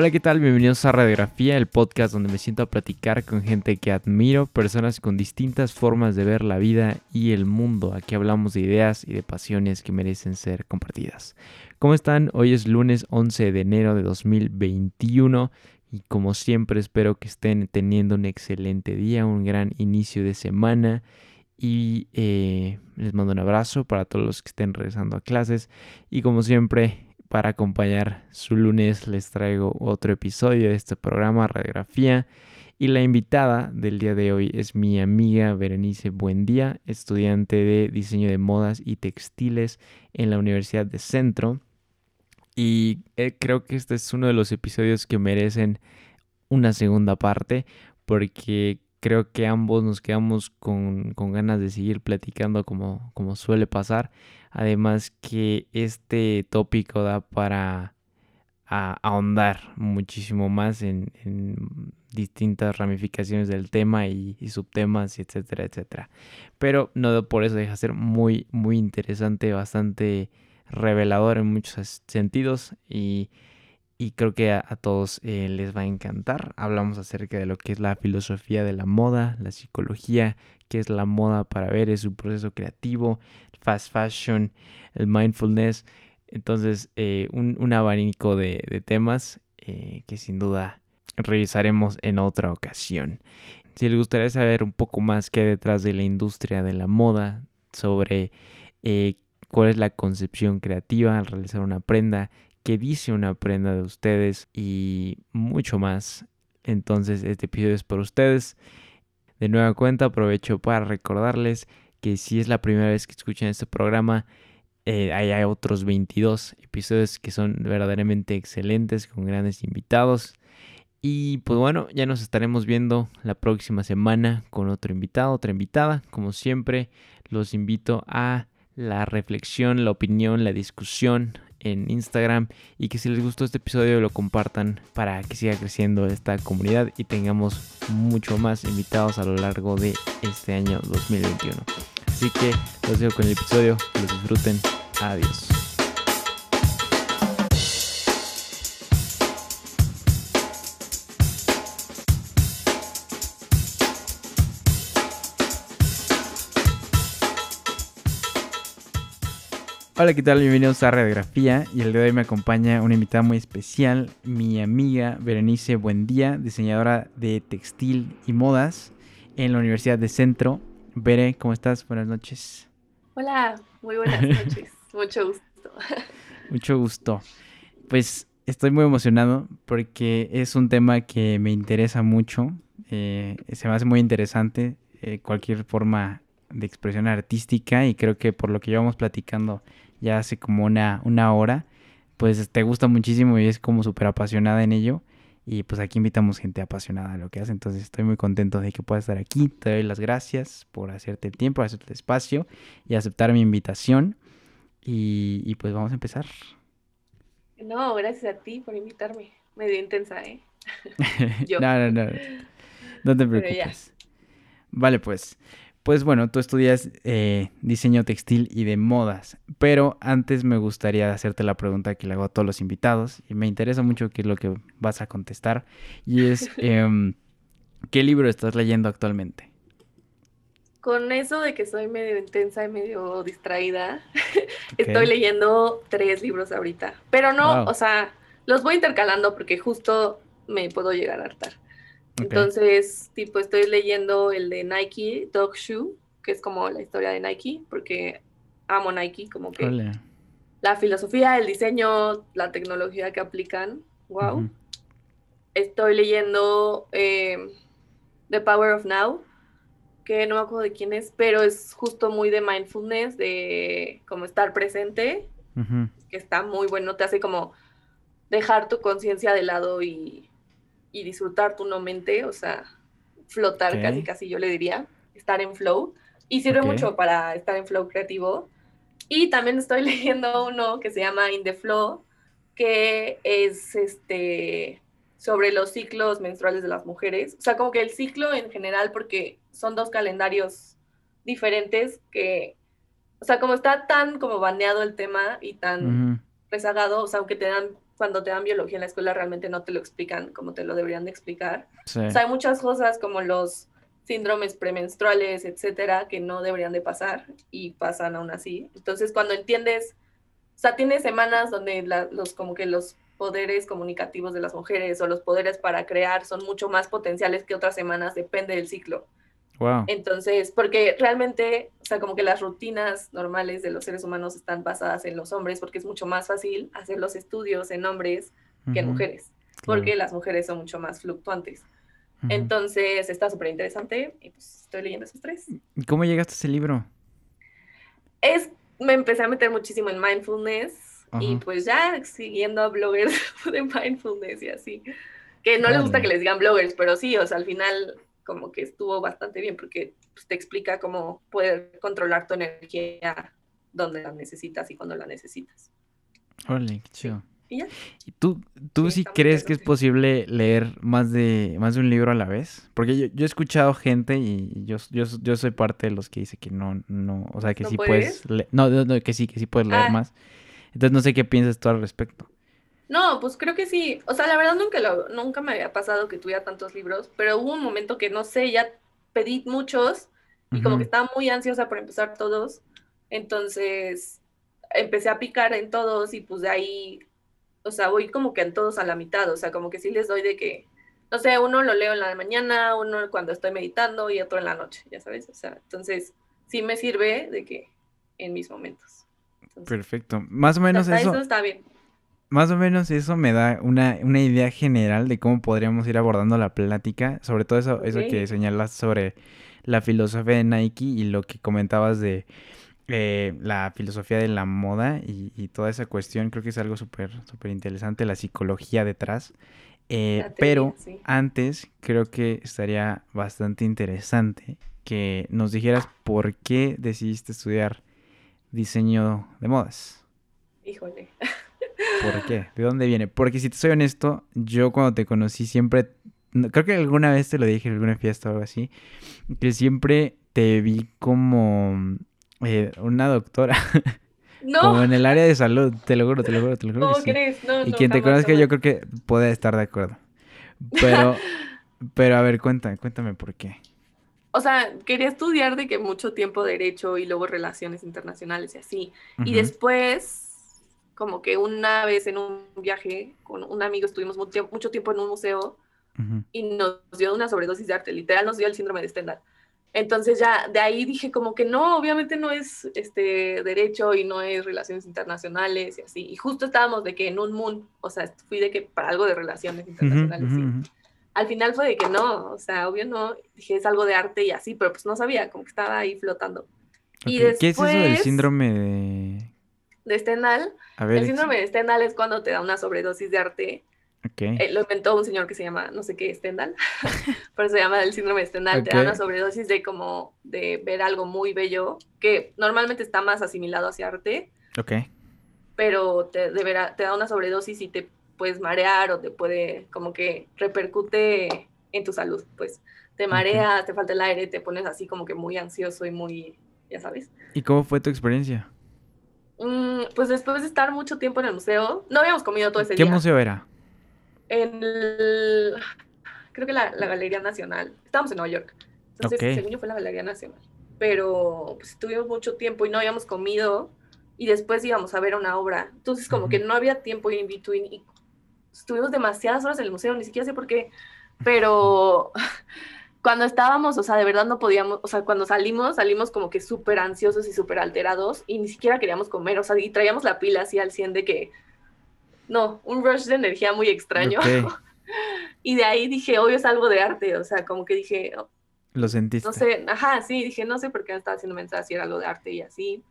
Hola, ¿qué tal? Bienvenidos a Radiografía, el podcast donde me siento a platicar con gente que admiro, personas con distintas formas de ver la vida y el mundo. Aquí hablamos de ideas y de pasiones que merecen ser compartidas. ¿Cómo están? Hoy es lunes 11 de enero de 2021 y como siempre espero que estén teniendo un excelente día, un gran inicio de semana y eh, les mando un abrazo para todos los que estén regresando a clases y como siempre para acompañar su lunes les traigo otro episodio de este programa Radiografía. Y la invitada del día de hoy es mi amiga Berenice Buendía, estudiante de diseño de modas y textiles en la Universidad de Centro. Y eh, creo que este es uno de los episodios que merecen una segunda parte porque creo que ambos nos quedamos con, ganas de seguir platicando como, como suele pasar. Además que este tópico da para ahondar muchísimo más en, distintas ramificaciones del tema y, subtemas, etcétera, etcétera. Pero no por eso deja de ser muy, muy interesante, bastante revelador en muchos sentidos y y creo que a, todos eh, les va a encantar. Hablamos acerca de lo que es la filosofía de la moda, la psicología, qué es la moda para ver, es un proceso creativo, fast fashion, el mindfulness. Entonces, eh, un, abanico de, temas eh, que sin duda revisaremos en otra ocasión. Si les gustaría saber un poco más qué hay detrás de la industria de la moda, sobre cuál es la concepción creativa al realizar una prenda, que dice una prenda de ustedes y mucho más. Entonces este episodio es para ustedes. De nueva cuenta aprovecho para recordarles que si es la primera vez que escuchan este programa, eh, hay otros 22 episodios que son verdaderamente excelentes con grandes invitados. Y pues bueno, ya nos estaremos viendo la próxima semana con otro invitado, otra invitada. Como siempre, los invito a la reflexión, la opinión, la discusión, en Instagram y que si les gustó este episodio lo compartan para que siga creciendo esta comunidad y tengamos mucho más invitados a lo largo de este año 2021. Así que los dejo con el episodio, los disfruten. Adiós. Hola, ¿qué tal? Bienvenidos a Radiografía y el día de hoy me acompaña una invitada muy especial, mi amiga Berenice Buendía, diseñadora de textil y modas en la Universidad de Centro. Bere, ¿cómo estás? Buenas noches. Hola, muy buenas noches. Mucho gusto. Mucho gusto. Pues estoy muy emocionado porque es un tema que me interesa mucho. Eh, se me hace muy interesante eh, cualquier forma de expresión artística y creo que por lo que llevamos platicando ya hace como una, una hora, pues te gusta muchísimo y es como súper apasionada en ello. Y pues aquí invitamos gente apasionada a lo que hace. Entonces estoy muy contento de que puedas estar aquí. Te doy las gracias por hacerte el tiempo, hacerte el espacio y aceptar mi invitación. Y, y pues vamos a empezar. No, gracias a ti por invitarme. Medio intensa, ¿eh? no, no, no. No te preocupes. Vale, pues pues bueno, tú estudias eh, diseño textil y de modas, pero antes me gustaría hacerte la pregunta que le hago a todos los invitados y me interesa mucho qué es lo que vas a contestar y es, em, ¿qué libro estás leyendo actualmente? Con eso de que soy medio intensa y medio distraída, estoy leyendo tres libros ahorita, pero no, o sea, los voy intercalando porque justo me puedo llegar a hartar. Entonces, tipo, estoy leyendo el de Nike Dog Shoe, que es como la historia de Nike, porque amo Nike, como que la filosofía, el diseño, la tecnología que aplican, wow. Estoy leyendo eh, The Power of Now, que no me acuerdo de quién es, pero es justo muy de mindfulness, de como estar presente, que está muy bueno, te hace como dejar tu conciencia de lado y y disfrutar tu no mente, o sea, flotar casi casi yo le diría, estar en flow. Y sirve mucho para estar en flow creativo. Y también estoy leyendo uno que se llama In the Flow, que es este sobre los ciclos menstruales de las mujeres. O sea, como que el ciclo en general, porque son dos calendarios diferentes que, o sea, como está tan como baneado el tema y tan rezagado, o sea, aunque te dan cuando te dan biología en la escuela realmente no te lo explican como te lo deberían de explicar. O sea, hay muchas cosas como los síndromes premenstruales, etcétera, que no deberían de pasar y pasan aún así. Entonces, cuando entiendes, o sea, tienes semanas donde los como que los poderes comunicativos de las mujeres o los poderes para crear son mucho más potenciales que otras semanas, depende del ciclo. Wow. Entonces, porque realmente, o sea, como que las rutinas normales de los seres humanos están basadas en los hombres, porque es mucho más fácil hacer los estudios en hombres que en mujeres, porque las mujeres son mucho más fluctuantes. Entonces, está súper interesante y pues estoy leyendo esos tres. ¿Cómo llegaste a ese libro? Es, me empecé a meter muchísimo en mindfulness y pues ya siguiendo a bloggers de mindfulness y así. Que no les gusta que les digan bloggers, pero sí, o sea, al final como que estuvo bastante bien porque pues, te explica cómo poder controlar tu energía donde la necesitas y cuando la necesitas. Qué chido. ¿Y, tú, tú sí, crees que es posible leer más de, más de un libro a la vez? Porque yo, he escuchado gente y yo, yo, yo, soy parte de los que dice que no, no, o sea, que sí puedes, no, no, que sí, que sí puedes leer ah. más. Entonces no sé qué piensas tú al respecto. No, pues creo que sí. O sea, la verdad nunca, lo, nunca me había pasado que tuviera tantos libros, pero hubo un momento que no sé, ya pedí muchos y como que estaba muy ansiosa por empezar todos. Entonces empecé a picar en todos y pues de ahí o sea, voy como que en todos a la mitad, o sea, como que sí les doy de que, no sé, uno lo leo en la mañana, uno cuando estoy meditando y otro en la noche, ya sabes, o sea, entonces sí me sirve de que en mis momentos. Perfecto, más o menos eso, eso está bien. Más o menos eso me da una, una, idea general de cómo podríamos ir abordando la plática, sobre todo eso, eso que señalas sobre la filosofía de Nike y lo que comentabas de eh, la filosofía de la moda y, toda esa cuestión, creo que es algo súper súper interesante, la psicología detrás. Eh, pero antes creo que estaría bastante interesante que nos dijeras por qué decidiste estudiar diseño de modas. Híjole. ¿Por qué? ¿De dónde viene? Porque si te soy honesto, yo cuando te conocí siempre, creo que alguna vez te lo dije en alguna fiesta o algo así, que siempre te vi como eh, una doctora. No. Como en el área de salud, te lo juro, te lo juro, te lo juro. ¿Cómo crees? No, y quien te conozca yo creo que puede estar de acuerdo. Pero, pero a ver, cuéntame, cuéntame por qué. O sea, quería estudiar de que mucho tiempo derecho y luego relaciones internacionales y así. Y después, como que una vez en un viaje con un amigo estuvimos mucho, tiempo en un museo y nos dio una sobredosis de arte. Literal nos dio el síndrome de Stendhal. Entonces ya de ahí dije como que no, obviamente no es este derecho y no es relaciones internacionales y así. Y justo estábamos de que en un moon, o sea, fui de que para algo de relaciones internacionales. Al final fue de que no, o sea, obvio no, dije es algo de arte y así, pero pues no sabía, como que estaba ahí flotando. Y después, ¿Qué es eso del síndrome de... De Stendhal? el síndrome de Stendhal es cuando te da una sobredosis de arte eh, lo inventó un señor que se llama, no sé qué, Stendhal, pero se llama el síndrome de Stendhal, te da una sobredosis de como de ver algo muy bello, que normalmente está más asimilado hacia arte. Ok. Pero te, te da una sobredosis y te puedes marear o te puede como que repercute en tu salud, pues te mareas, te falta el aire, te pones así como que muy ansioso y muy, ya sabes. ¿Y cómo fue tu experiencia? Mm, pues después de estar mucho tiempo en el museo, no habíamos comido todo ese día. ¿Qué museo era? en el, creo que la, Galería Nacional. Estábamos en Nueva York. Entonces, según yo fue la Galería Nacional. Pero pues estuvimos mucho tiempo y no habíamos comido y después íbamos a ver una obra. Entonces, como que no había tiempo in between y estuvimos demasiadas horas en el museo, ni siquiera sé por qué, pero cuando estábamos, o sea, de verdad no podíamos, o sea, cuando salimos, salimos como que súper ansiosos y súper alterados y ni siquiera queríamos comer, o sea, y traíamos la pila así al 100 de que no, un rush de energía muy extraño. y de ahí dije, obvio es algo de arte, o sea, como que dije... Oh, Lo sentiste. No sé, ajá, sí, dije, no sé por qué me estaba haciendo mensaje si era algo de arte y así.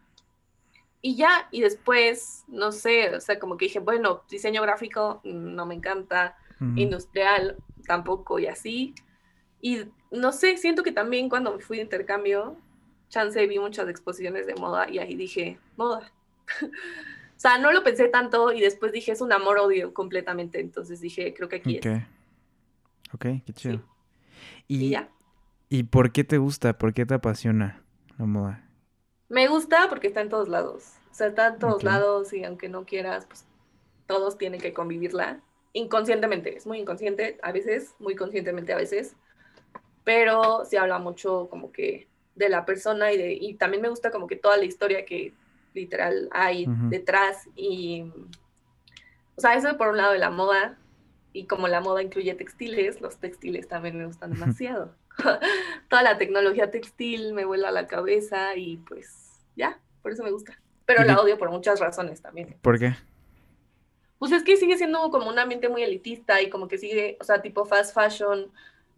Y ya, y después, no sé, o sea, como que dije, bueno, diseño gráfico no me encanta, industrial tampoco y así. Y no sé, siento que también cuando me fui de intercambio, chance vi muchas exposiciones de moda y ahí dije, moda. O sea, no lo pensé tanto y después dije, es un amor-odio completamente. Entonces dije, creo que aquí es. Ok, qué chido. Y, ya. ¿Y por qué te gusta? ¿Por qué te apasiona la moda? Me gusta porque está en todos lados. O sea, está en todos lados y aunque no quieras, pues todos tienen que convivirla inconscientemente, es muy inconsciente a veces, muy conscientemente a veces, pero se habla mucho como que de la persona y, de, y también me gusta como que toda la historia que literal hay detrás y, o sea, eso por un lado de la moda y como la moda incluye textiles, los textiles también me gustan demasiado. toda la tecnología textil me vuela a la cabeza y pues ya, por eso me gusta. Pero la odio por muchas razones también. ¿Por qué? Pues es que sigue siendo como un ambiente muy elitista y como que sigue, o sea, tipo fast fashion,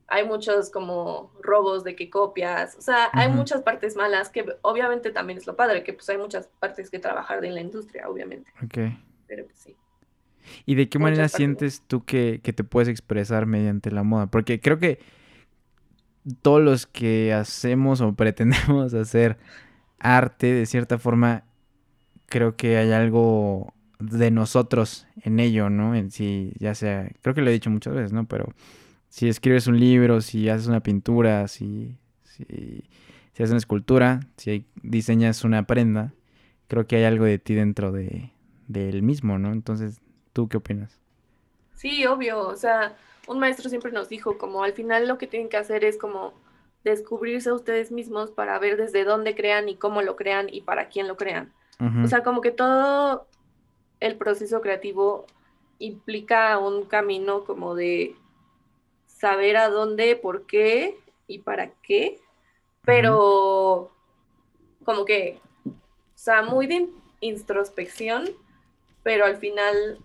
hay muchos como robos de que copias, o sea, hay muchas partes malas que obviamente también es lo padre, que pues hay muchas partes que trabajar en la industria, obviamente. Ok. Pero pues sí. ¿Y de qué manera sientes tú que, que, te puedes expresar mediante la moda? Porque creo que todos los que hacemos o pretendemos hacer arte, de cierta forma, creo que hay algo de nosotros en ello, ¿no? En sí, ya sea, creo que lo he dicho muchas veces, ¿no? Pero si escribes un libro, si haces una pintura, si, si, haces una escultura, si diseñas una prenda, creo que hay algo de ti dentro de, él mismo, ¿no? Entonces, ¿tú qué opinas? Sí, obvio, o sea, un maestro siempre nos dijo como al final lo que tienen que hacer es como descubrirse a ustedes mismos para ver desde dónde crean y cómo lo crean y para quién lo crean. O sea, como que todo el proceso creativo implica un camino como de saber a dónde, por qué y para qué, pero como que, o sea, muy de introspección, pero al final,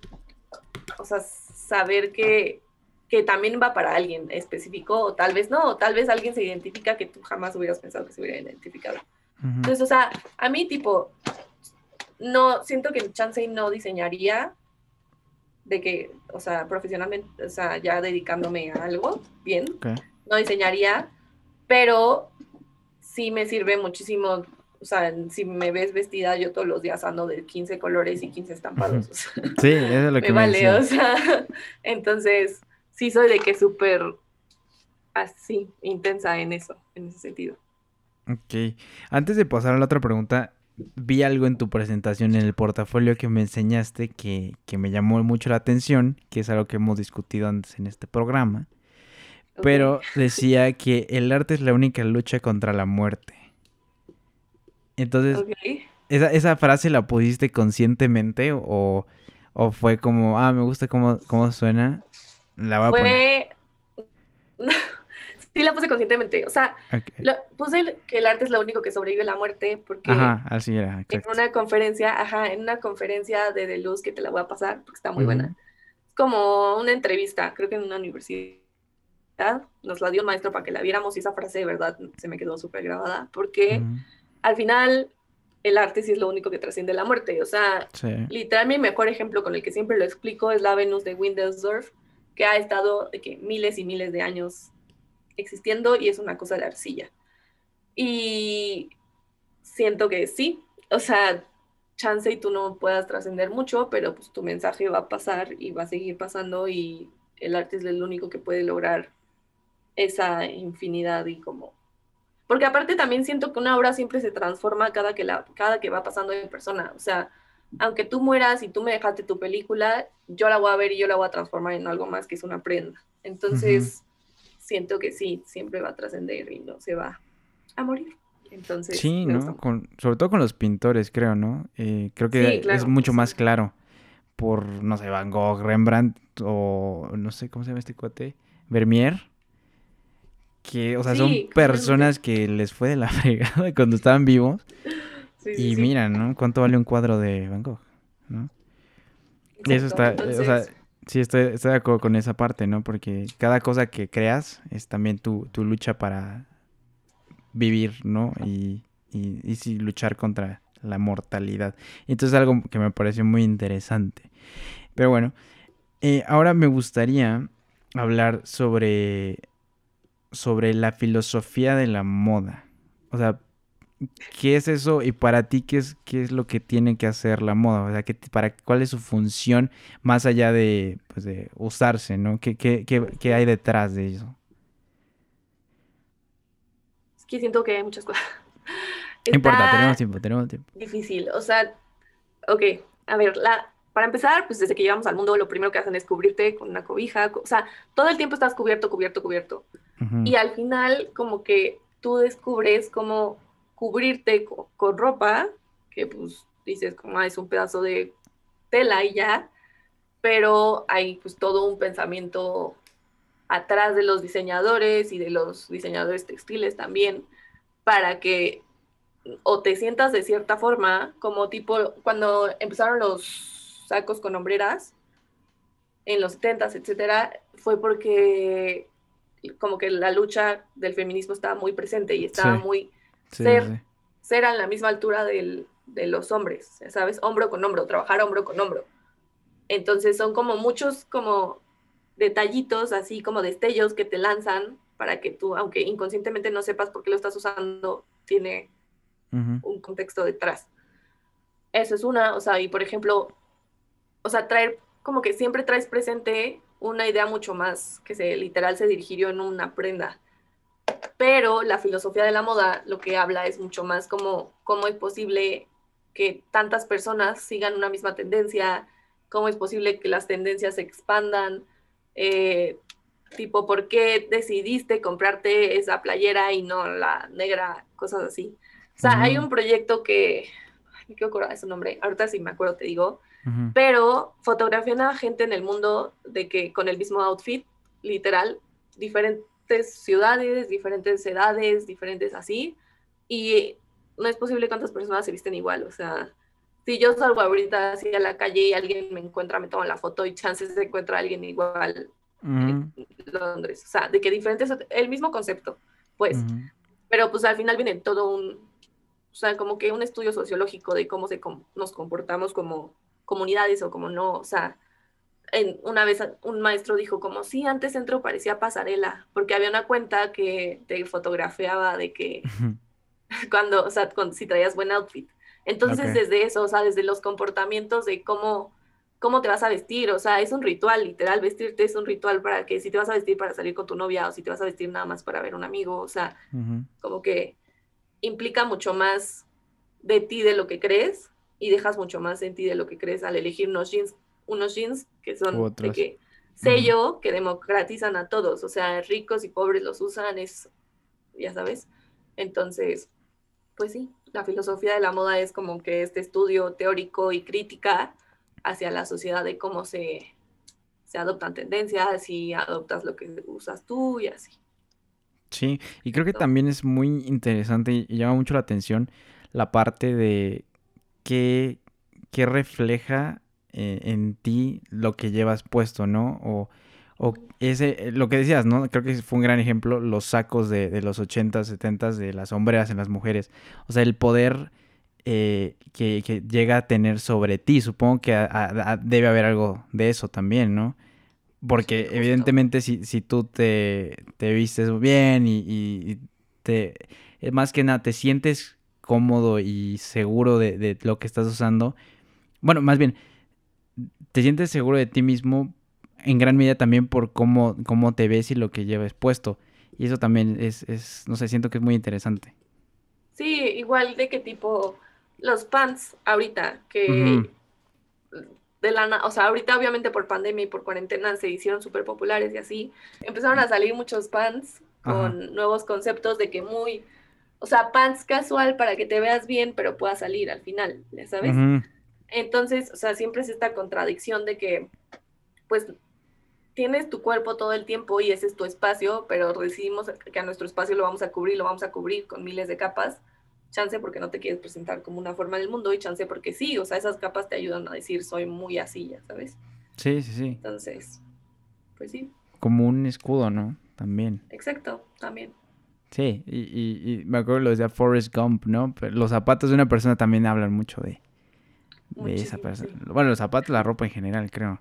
o sea, saber que, que también va para alguien específico, o tal vez no, o tal vez alguien se identifica que tú jamás hubieras pensado que se hubiera identificado. Entonces, o sea, a mí tipo, no, siento que Chansey no diseñaría de que, o sea, profesionalmente, o sea, ya dedicándome a algo bien, no diseñaría, pero sí me sirve muchísimo, o sea, si me ves vestida, yo todos los días ando de 15 colores y 15 estampados. sí, eso es lo que me, vale, o sea, entonces sí soy de que súper así, intensa en eso, en ese sentido. Ok, antes de pasar a la otra pregunta, vi algo en tu presentación en el portafolio que me enseñaste que, me llamó mucho la atención, que es algo que hemos discutido antes en este programa. Pero decía que el arte es la única lucha contra la muerte. Entonces, esa, frase la pusiste conscientemente o, fue como, ah, me gusta cómo, cómo suena? La voy a fue... sí la puse conscientemente. O sea, puse que el arte es lo único que sobrevive a la muerte porque ajá, así era, en una conferencia, ajá, en una conferencia de De Luz que te la voy a pasar porque está muy buena. Es como una entrevista, creo que en una universidad. Nos la dio el maestro para que la viéramos y esa frase de verdad se me quedó súper grabada porque al final el arte sí es lo único que trasciende la muerte. O sea, literal mi mejor ejemplo con el que siempre lo explico es la Venus de Windelsdorf, que ha estado de que miles y miles de años existiendo y es una cosa de arcilla. Y siento que sí, o sea, chance y tú no puedas trascender mucho, pero pues tu mensaje va a pasar y va a seguir pasando y el arte es el único que puede lograr esa infinidad y como... Porque aparte también siento que una obra siempre se transforma cada que, la, cada que va pasando en persona. O sea, aunque tú mueras y tú me dejaste tu película, yo la voy a ver y yo la voy a transformar en algo más que es una prenda. Entonces, siento que sí, siempre va a trascender y no se va a morir. Entonces, sí, ¿no? sobre todo con los pintores, creo, ¿no? Eh, creo que es mucho más claro por, no sé, Van Gogh, Rembrandt o no sé cómo se llama este cuate, Vermeer. Que, o sea, son personas que les fue de la fregada cuando estaban vivos. y mira, ¿no? ¿Cuánto vale un cuadro de Van Gogh? ¿no? Y eso está, o sea, Sí, estoy, estoy de acuerdo con esa parte, ¿no? Porque cada cosa que creas es también tu, tu lucha para vivir, ¿no? Y, y, y luchar contra la mortalidad. Entonces algo que me pareció muy interesante. Pero bueno, eh, ahora me gustaría hablar sobre, sobre la filosofía de la moda. O sea, ¿Qué es eso? Y para ti, ¿qué es, qué es lo que tiene que hacer la moda? O sea, ¿qué, para, ¿cuál es su función más allá de, pues, de usarse, ¿no? ¿Qué, qué, qué, hay detrás de eso? Es que siento que hay muchas cosas. No importa, tenemos tiempo, tenemos tiempo. Difícil, o sea, ok, a ver, la, para empezar, pues desde que llegamos al mundo, lo primero que hacen es cubrirte con una cobija, o sea, todo el tiempo estás cubierto, cubierto, cubierto. Y al final, como que tú descubres cómo cubrirte con, ropa, que pues dices, como ah, es un pedazo de tela y ya, pero hay pues todo un pensamiento atrás de los diseñadores y de los diseñadores textiles también, para que o te sientas de cierta forma, como tipo cuando empezaron los sacos con hombreras en los 70s, etcétera, fue porque como que la lucha del feminismo estaba muy presente y estaba muy ser, ser a la misma altura del, de los hombres, ¿sabes? Hombro con hombro, trabajar hombro con hombro. Entonces son como muchos como detallitos, así como destellos que te lanzan para que tú, aunque inconscientemente no sepas por qué lo estás usando, tiene un contexto detrás. Eso es una, o sea, y por ejemplo, o sea, traer, como que siempre traes presente una idea mucho más que se literal se dirigió en una prenda. Pero la filosofía de la moda lo que habla es mucho más como cómo es posible que tantas personas sigan una misma tendencia, cómo es posible que las tendencias se expandan, eh, tipo, ¿por qué decidiste comprarte esa playera y no la negra? Cosas así. O sea, hay un proyecto que, me quiero acordar de su nombre, ahorita sí me acuerdo te digo, pero fotografían a gente en el mundo de que con el mismo outfit, literal, diferentes ciudades, diferentes edades, diferentes así, y no es posible cuántas personas se visten igual, o sea, si yo salgo ahorita así a la calle y alguien me encuentra, me toma la foto y chances de encuentra a alguien igual en Londres. O sea, de que diferentes, el mismo concepto, pues. Pero pues al final viene todo un, o sea, como que un estudio sociológico de cómo se nos comportamos como comunidades o como no, o sea, en, una vez un maestro dijo como, sí, antes centro parecía pasarela, porque había una cuenta que te fotografiaba de que cuando, o sea, si traías buen outfit. Entonces, desde eso, o sea, desde los comportamientos de cómo, cómo te vas a vestir, o sea, es un ritual, literal, vestirte es un ritual para que si te vas a vestir para salir con tu novia o si te vas a vestir nada más para ver un amigo, o sea, como que implica mucho más de ti de lo que crees y dejas mucho más en ti de lo que crees al elegir unos jeans, unos jeans que son de que sello que democratizan a todos, o sea, ricos y pobres los usan, es, ya sabes. Entonces, pues sí, la filosofía de la moda es como que este estudio teórico y crítica hacia la sociedad de cómo se, se adoptan tendencias y adoptas lo que usas tú y así. Sí, y creo que también es muy interesante y llama mucho la atención la parte de qué, qué refleja eh, en ti lo que llevas puesto, ¿no? O o ese, eh, lo que decías, ¿no? Creo que fue un gran ejemplo, los sacos de, de los 80, 70 de las sombreras en las mujeres. O sea, el poder eh, que, que, llega a tener sobre ti. Supongo que debe haber algo de eso también, ¿no? Porque evidentemente si, si tú te, te, vistes bien y, y te, más que nada, te sientes cómodo y seguro de, de lo que estás usando. Bueno, más bien, te sientes seguro de ti mismo en gran medida también por cómo, cómo te ves y lo que llevas puesto. Y eso también es, es, no sé, siento que es muy interesante. Sí, igual de qué tipo los pants ahorita, que de la, o sea, ahorita obviamente por pandemia y por cuarentena se hicieron súper populares y así, empezaron a salir muchos pants con nuevos conceptos de que muy, o sea, pants casual para que te veas bien, pero pueda salir al final, ¿ya sabes? Entonces, o sea, siempre es esta contradicción de que, pues, tienes tu cuerpo todo el tiempo y ese es tu espacio, pero decidimos que a nuestro espacio lo vamos a cubrir, lo vamos a cubrir con miles de capas. Chance porque no te quieres presentar como una forma del mundo y chance porque sí, o sea, esas capas te ayudan a decir soy muy así, ya sabes. Sí, sí, sí. Entonces, pues sí. Como un escudo, ¿no? También. Exacto, también. Sí, y, y, me acuerdo lo decía Forrest Gump, ¿no? Pero los zapatos de una persona también hablan mucho de, de esa persona. Bueno, los zapatos, la ropa en general, creo.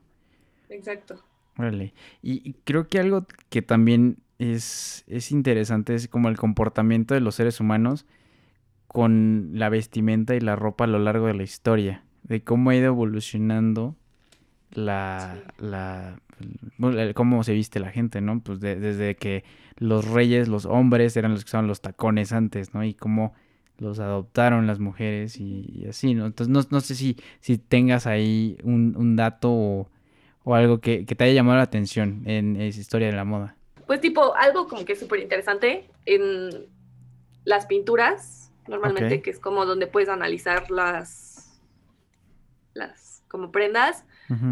Exacto. Órale. Y, creo que algo que también es, es interesante es como el comportamiento de los seres humanos con la vestimenta y la ropa a lo largo de la historia, de cómo ha ido evolucionando la, la cómo se viste la gente, ¿no? Pues desde que los reyes, los hombres eran los que usaban los tacones antes, ¿no? Y cómo los adoptaron las mujeres y, así, ¿no? Entonces no, no sé si, si tengas ahí un, un dato o, algo que, te haya llamado la atención en esa historia de la moda. Pues tipo, algo como que es súper interesante en las pinturas, normalmente, que es como donde puedes analizar las, las como prendas.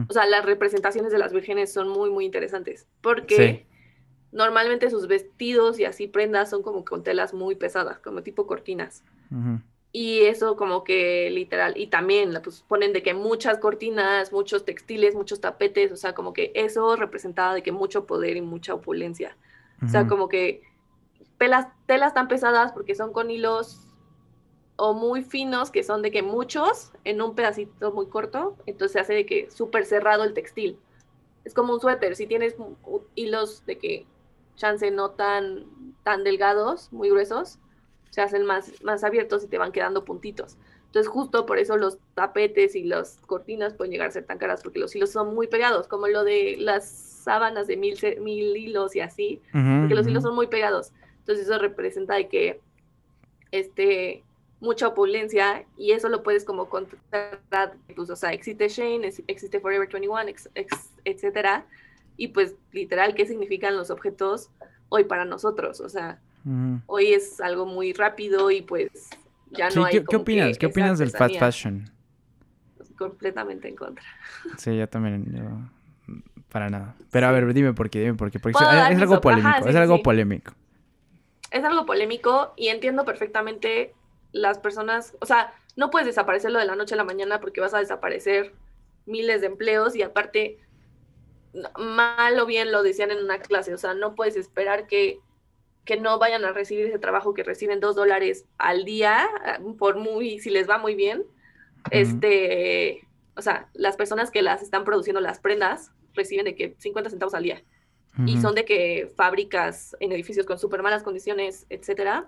O sea, las representaciones de las vírgenes son muy, muy interesantes. Porque normalmente sus vestidos y así prendas son como con telas muy pesadas, como tipo cortinas. Y eso como que literal, y también pues, ponen de que muchas cortinas, muchos textiles, muchos tapetes, o sea, como que eso representaba de que mucho poder y mucha opulencia. O sea, como que pelas, telas tan pesadas porque son con hilos o muy finos, que son de que muchos en un pedacito muy corto, entonces se hace de que súper cerrado el textil. Es como un suéter, si tienes hilos de que chance no tan, tan delgados, muy gruesos, se hacen más, más abiertos y te van quedando puntitos. Entonces justo por eso los tapetes y las cortinas pueden llegar a ser tan caras porque los hilos son muy pegados, como lo de las sábanas de mil, mil hilos y así, porque los hilos son muy pegados. Entonces eso representa de que este mucha opulencia y eso lo puedes como contratar, pues, o sea, existe Shane, existe Forever 21, etcétera, y pues literal, ¿qué significan los objetos hoy para nosotros? O sea, hoy es algo muy rápido y pues ya no hay... ¿Qué, ¿qué opinas? ¿Qué opinas del fast fashion? Completamente en contra. Sí, yo también, para nada. Pero a ver, dime por qué, dime por qué. Porque es, algo polémico, es algo polémico. Es algo polémico y entiendo perfectamente las personas, o sea, no puedes desaparecerlo de la noche a la mañana porque vas a desaparecer miles de empleos y aparte mal o bien lo decían en una clase, o sea, no puedes esperar que, que no vayan a recibir ese trabajo que reciben dos dólares al día, por muy, si les va muy bien. Este, o sea, las personas que las están produciendo las prendas reciben de que 50 centavos al día. Y son de que fábricas en edificios con súper malas condiciones, etcétera.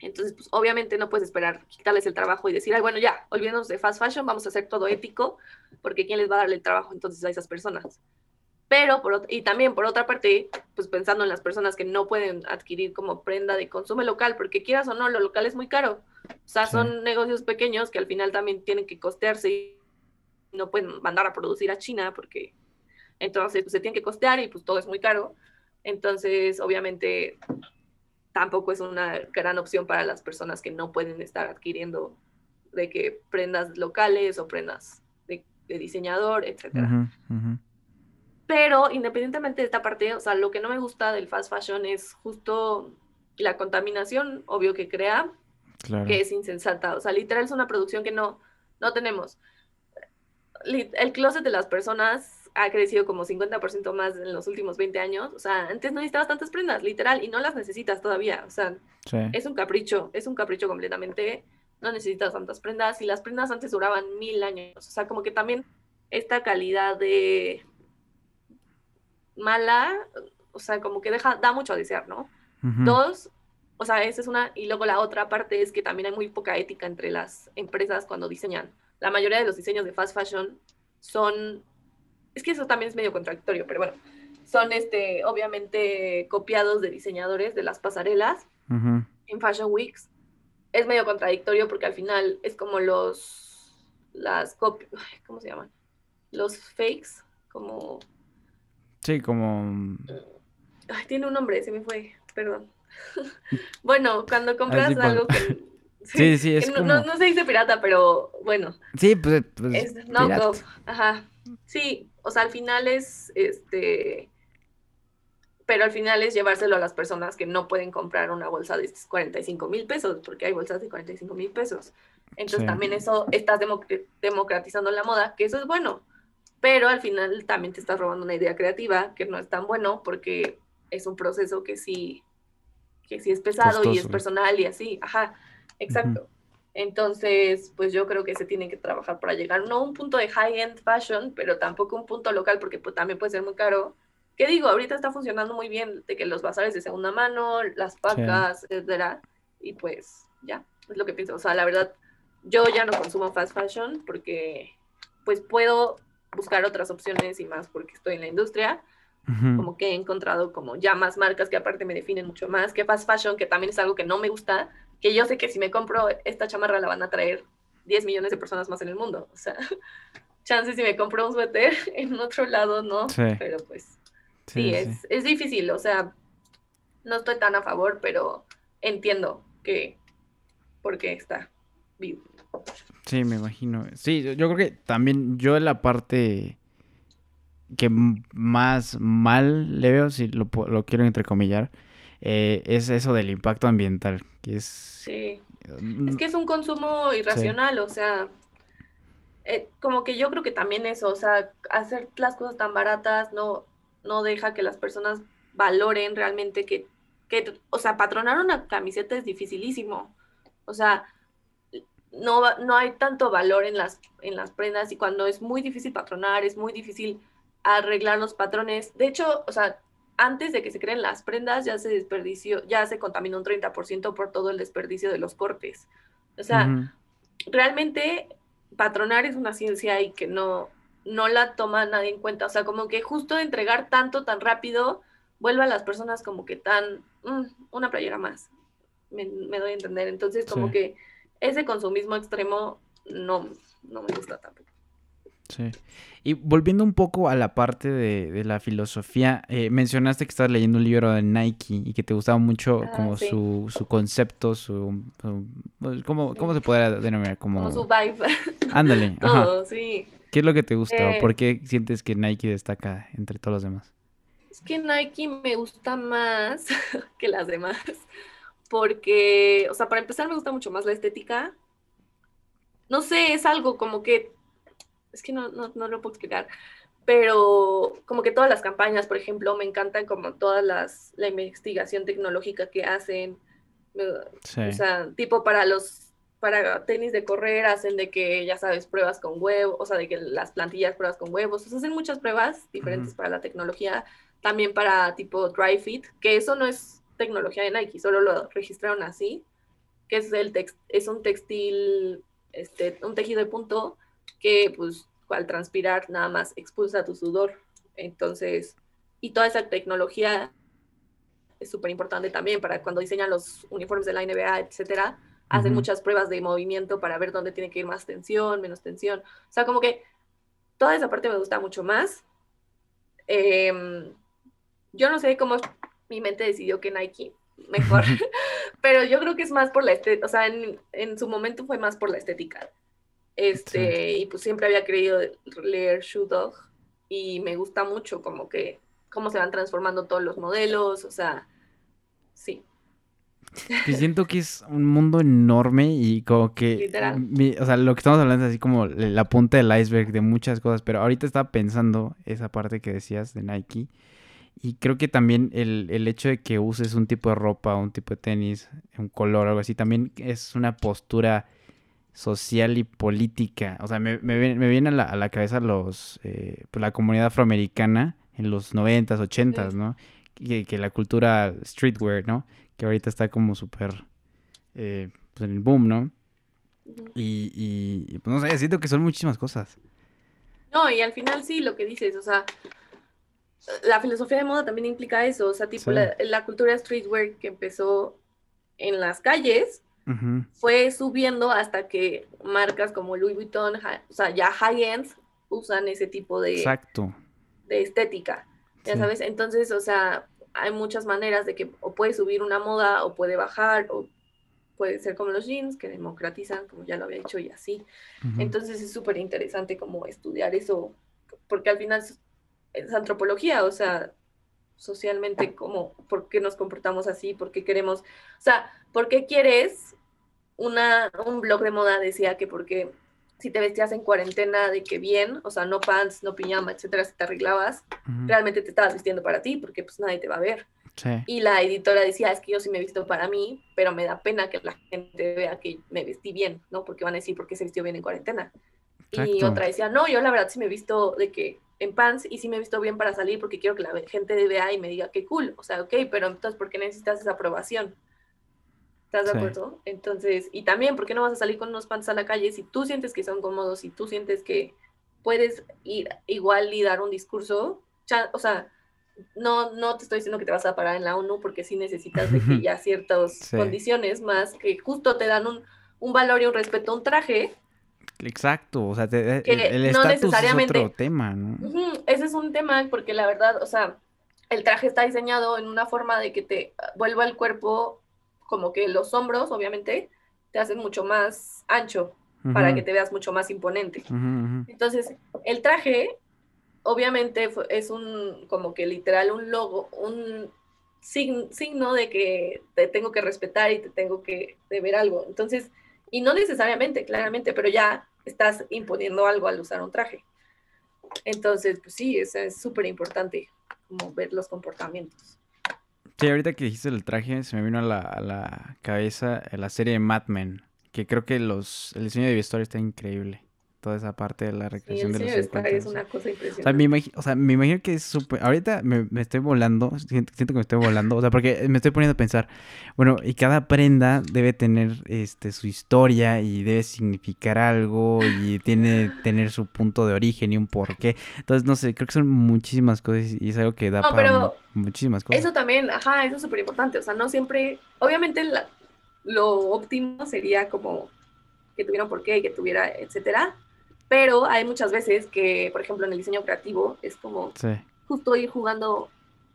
Entonces, pues obviamente no puedes esperar quitarles el trabajo y decir, ay, bueno, ya, olvidémonos de fast fashion, vamos a hacer todo ético, porque ¿quién les va a darle el trabajo entonces a esas personas? Pero, por, y también por otra parte, pues pensando en las personas que no pueden adquirir como prenda de consumo local, porque quieras o no, lo local es muy caro. O sea, son negocios pequeños que al final también tienen que costearse y no pueden mandar a producir a China porque entonces pues, se tienen que costear y pues todo es muy caro. Entonces, obviamente, tampoco es una gran opción para las personas que no pueden estar adquiriendo de que prendas locales o prendas de, diseñador, etcétera. Pero independientemente de esta parte, o sea, lo que no me gusta del fast fashion es justo la contaminación, obvio que crea, que es insensata. O sea, literal es una producción que no, no tenemos. El closet de las personas ha crecido como 50% más en los últimos 20 años. O sea, antes no necesitabas tantas prendas, literal, y no las necesitas todavía. O sea, es un capricho, es un capricho completamente. No necesitas tantas prendas y las prendas antes duraban mil años. O sea, como que también esta calidad de mala, o sea, como que deja, da mucho a desear, ¿no? Dos, o sea, esa es una, y luego la otra parte es que también hay muy poca ética entre las empresas cuando diseñan. La mayoría de los diseños de fast fashion son, es que eso también es medio contradictorio, pero bueno, son este, obviamente copiados de diseñadores de las pasarelas en Fashion Weeks. Es medio contradictorio porque al final es como los, las copias, ¿cómo se llaman? Los fakes, como Sí, como... Ay, tiene un nombre, se me fue, perdón. bueno, cuando compras algo que... Sí, sí, es como... no, se dice pirata, pero bueno. Sí, pues... pues es knockoff, ajá. Sí, o sea, al final es, este... Pero al final es llevárselo a las personas que no pueden comprar una bolsa de 45 mil pesos, porque hay bolsas de 45 mil pesos. Entonces también eso, estás democratizando la moda, que eso es bueno pero al final también te estás robando una idea creativa que no es tan bueno porque es un proceso que sí, que sí es pesado y es personal y así, ajá, exacto. Entonces, pues yo creo que se tiene que trabajar para llegar, no a un punto de high-end fashion, pero tampoco un punto local porque pues, también puede ser muy caro. ¿Qué digo? Ahorita está funcionando muy bien de que los bazares de segunda mano, las pacas, etcétera, y pues ya, es lo que pienso. O sea, la verdad, yo ya no consumo fast fashion porque pues puedo buscar otras opciones y más porque estoy en la industria. Como que he encontrado como ya más marcas que aparte me definen mucho más, que fast fashion, que también es algo que no me gusta, que yo sé que si me compro esta chamarra la van a traer 10 millones de personas más en el mundo. O sea, chances si me compro un suéter en otro lado, no. Pero pues sí, es, es difícil. O sea, no estoy tan a favor, pero entiendo que porque está vivo. Sí, me imagino. Sí, yo creo que también yo la parte que más mal le veo, si lo, lo quiero entrecomillar, eh, es eso del impacto ambiental, que es... Sí. Mm, es que es un consumo irracional, o sea, eh, como que yo creo que también eso, o sea, hacer las cosas tan baratas no, no deja que las personas valoren realmente que, que, o sea, patronar una camiseta es dificilísimo. O sea, no, no hay tanto valor en las, en las prendas y cuando es muy difícil patronar, es muy difícil arreglar los patrones. De hecho, o sea, antes de que se creen las prendas ya se desperdició, ya se contaminó un 30% por todo el desperdicio de los cortes. O sea, realmente patronar es una ciencia y que no, no la toma nadie en cuenta. O sea, como que justo entregar tanto tan rápido vuelve a las personas como que tan, mm, una playera más. Me, doy a entender. Entonces, como que ese consumismo extremo no, no me gusta tampoco. Sí. Y volviendo un poco a la parte de, la filosofía, eh, mencionaste que estabas leyendo un libro de Nike y que te gustaba mucho ah, como su, su, concepto, su... Pues, ¿cómo, ¿cómo, se podría denominar? Como, su vibe. Ándale. Todo, sí. ¿Qué es lo que te gusta? ¿Por eh, qué sientes que Nike destaca entre todos los demás? Es que Nike me gusta más que las demás. Porque, o sea, para empezar me gusta mucho más la estética. No sé, es algo como que es que no, no, no lo puedo explicar, pero como que todas las campañas, por ejemplo, me encantan como todas las, la investigación tecnológica que hacen, o sea, tipo para los para tenis de correr hacen de que, ya sabes, pruebas con huevos, o sea, de que las plantillas pruebas con huevos, o sea, hacen muchas pruebas diferentes para la tecnología, también para tipo dry fit, que eso no es tecnología de Nike, solo lo registraron así, que es, el text, es un textil, este, un tejido de punto que pues al transpirar nada más expulsa tu sudor. Entonces, y toda esa tecnología es súper importante también para cuando diseñan los uniformes de la NBA, etcétera, hacen muchas pruebas de movimiento para ver dónde tiene que ir más tensión, menos tensión. O sea, como que toda esa parte me gusta mucho más. Em, yo no sé cómo mi mente decidió que Nike mejor, pero yo creo que es más por la estética, o sea, en, en, su momento fue más por la estética. Este, y pues siempre había querido leer Shoe Dog y me gusta mucho como que cómo se van transformando todos los modelos, o sea, sí. Y siento que es un mundo enorme y como que, o sea, lo que estamos hablando es así como la punta del iceberg de muchas cosas, pero ahorita estaba pensando esa parte que decías de Nike y creo que también el, el hecho de que uses un tipo de ropa, un tipo de tenis, un color, algo así, también es una postura social y política. O sea, me, me, me viene a la, a la, cabeza los, eh, pues la comunidad afroamericana en los 90s, 80s, ¿no? Que, que, la cultura streetwear, ¿no? Que ahorita está como súper, eh, pues en el boom, ¿no? Y, y, pues no sé, siento que son muchísimas cosas. No, y al final sí, lo que dices, o sea, la filosofía de moda también implica eso, o sea, tipo la, la cultura streetwear que empezó en las calles, fue subiendo hasta que marcas como Louis Vuitton, o sea, ya high-end, usan ese tipo de, Exacto. de estética. Ya sabes, entonces, o sea, hay muchas maneras de que o puede subir una moda o puede bajar o puede ser como los jeans que democratizan, como ya lo había dicho, y así. Entonces es súper interesante como estudiar eso, porque al final es, antropología, o sea, socialmente, como, ¿por qué nos comportamos así? ¿Por qué queremos, o sea, ¿por qué quieres una, un blog de moda decía que porque si te vestías en cuarentena de que bien, o sea, no pants, no pijama, etcétera, si te arreglabas, realmente te estabas vistiendo para ti, porque pues nadie te va a ver. Y la editora decía, es que yo sí me he visto para mí, pero me da pena que la gente vea que me vestí bien, ¿no? Porque van a decir, ¿por qué se vistió bien en cuarentena? Y otra decía, no, yo la verdad sí me he visto de que en pants y sí me he visto bien para salir porque quiero que la gente vea y me diga, qué cool, o sea, ok, pero entonces, ¿por qué necesitas esa aprobación? ¿Estás de acuerdo? Entonces, y también, ¿por qué no vas a salir con unos pants a la calle si tú sientes que son cómodos, si tú sientes que puedes ir igual y dar un discurso? o sea, no, no te estoy diciendo que te vas a parar en la ONU porque sí necesitas de que ya ciertas condiciones más que justo te dan un, un valor y un respeto a un traje. Exacto, o sea, el estatus es otro tema, ¿no? ese es un tema porque la verdad, o sea, el traje está diseñado en una forma de que te vuelva el cuerpo como que los hombros, obviamente, te hacen mucho más ancho para que te veas mucho más imponente. Entonces, el traje, obviamente, es un, como que literal, un logo, un signo de que te tengo que respetar y te tengo que ver algo. Entonces, y no necesariamente, claramente, pero ya estás imponiendo algo al usar un traje. Entonces, pues sí, eso es súper importante, como ver los comportamientos. Sí, ahorita que dijiste el traje, se me vino a la, a la cabeza la serie de Mad Men, que creo que los, el diseño de vestuario está increíble toda esa parte de la recreación de los es una cosa impresionante. O sea, me, imagino, o sea, me imagino que es súper... Ahorita me, me, estoy volando, siento, que me estoy volando, o sea, porque me estoy poniendo a pensar, bueno, y cada prenda debe tener este su historia y debe significar algo y tiene tener su punto de origen y un porqué. Entonces, no sé, creo que son muchísimas cosas y es algo que da para muchísimas cosas. Eso también, ajá, eso es súper importante, o sea, no siempre, obviamente lo óptimo sería como que tuviera un porqué, que tuviera, etcétera, pero hay muchas veces que, por ejemplo, en el diseño creativo es como justo ir jugando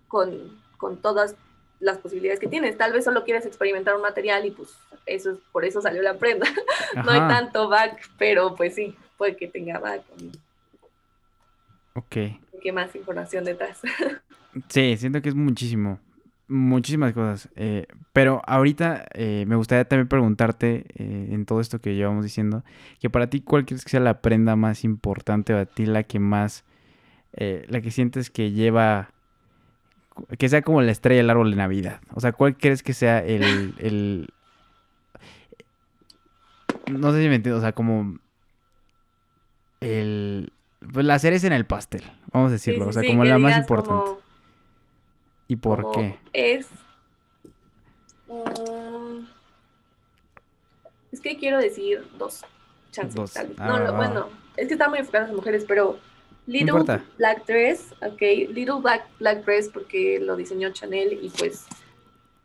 con, con, todas las posibilidades que tienes. Tal vez solo quieres experimentar un material y pues eso es, por eso salió la prenda. no hay tanto back, pero pues sí, puede que tenga back. Ok. ¿Qué más información detrás? sí, siento que es muchísimo. Muchísimas cosas. Eh, pero ahorita eh, me gustaría también preguntarte eh, en todo esto que llevamos diciendo, que para ti, ¿cuál crees que sea la prenda más importante o a ti la que más, la que sientes que lleva, que sea como la estrella del árbol de Navidad? O sea, ¿cuál crees que sea el, el no sé si me entiendo, o sea, como el, pues la cereza en el pastel, vamos a decirlo, o sea, como la más importante. ¿Y por qué? Es. Um, es que quiero decir dos chances. Ah, no, bueno, es que están muy enfocadas las mujeres, pero Little Black Dress, ok, Little Black, Black Dress porque lo diseñó Chanel y pues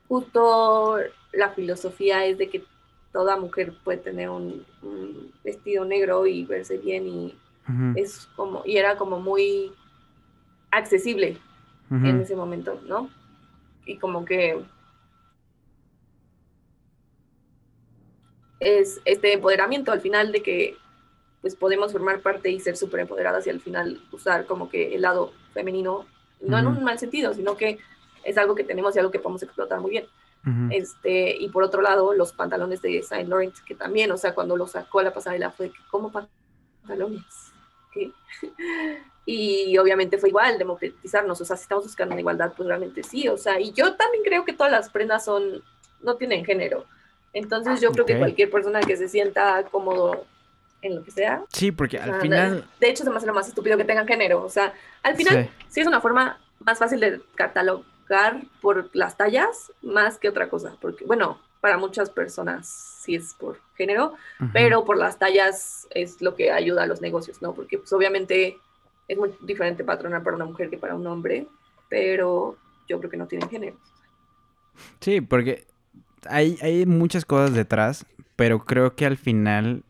justo la filosofía es de que toda mujer puede tener un, vestido negro y verse bien y es como, y era como muy accesible en ese momento, ¿no? Y como que es este empoderamiento al final de que pues podemos formar parte y ser súper empoderadas y al final usar como que el lado femenino, no en un mal sentido, sino que es algo que tenemos y algo que podemos explotar muy bien. este, y por otro lado, los pantalones de Saint Laurent, que también, o sea, cuando lo sacó a la pasarela fue como pantalones. ¿Qué? Y obviamente fue igual, democratizarnos, o sea, si estamos buscando una igualdad, pues realmente sí, o sea, y yo también creo que todas las prendas son, no tienen género, entonces yo creo que cualquier persona que se sienta cómodo en lo que sea. Sí, porque al final... De hecho, se me hace lo más estúpido que tengan género, o sea, al final sí, es una forma más fácil de catalogar por las tallas más que otra cosa, porque, bueno, para muchas personas sí es por género, pero por las tallas es lo que ayuda a los negocios, ¿no? Porque pues obviamente es muy diferente patronar para una mujer que para un hombre, pero yo creo que no tienen género. Sí, porque hay, hay muchas cosas detrás, pero creo que al final,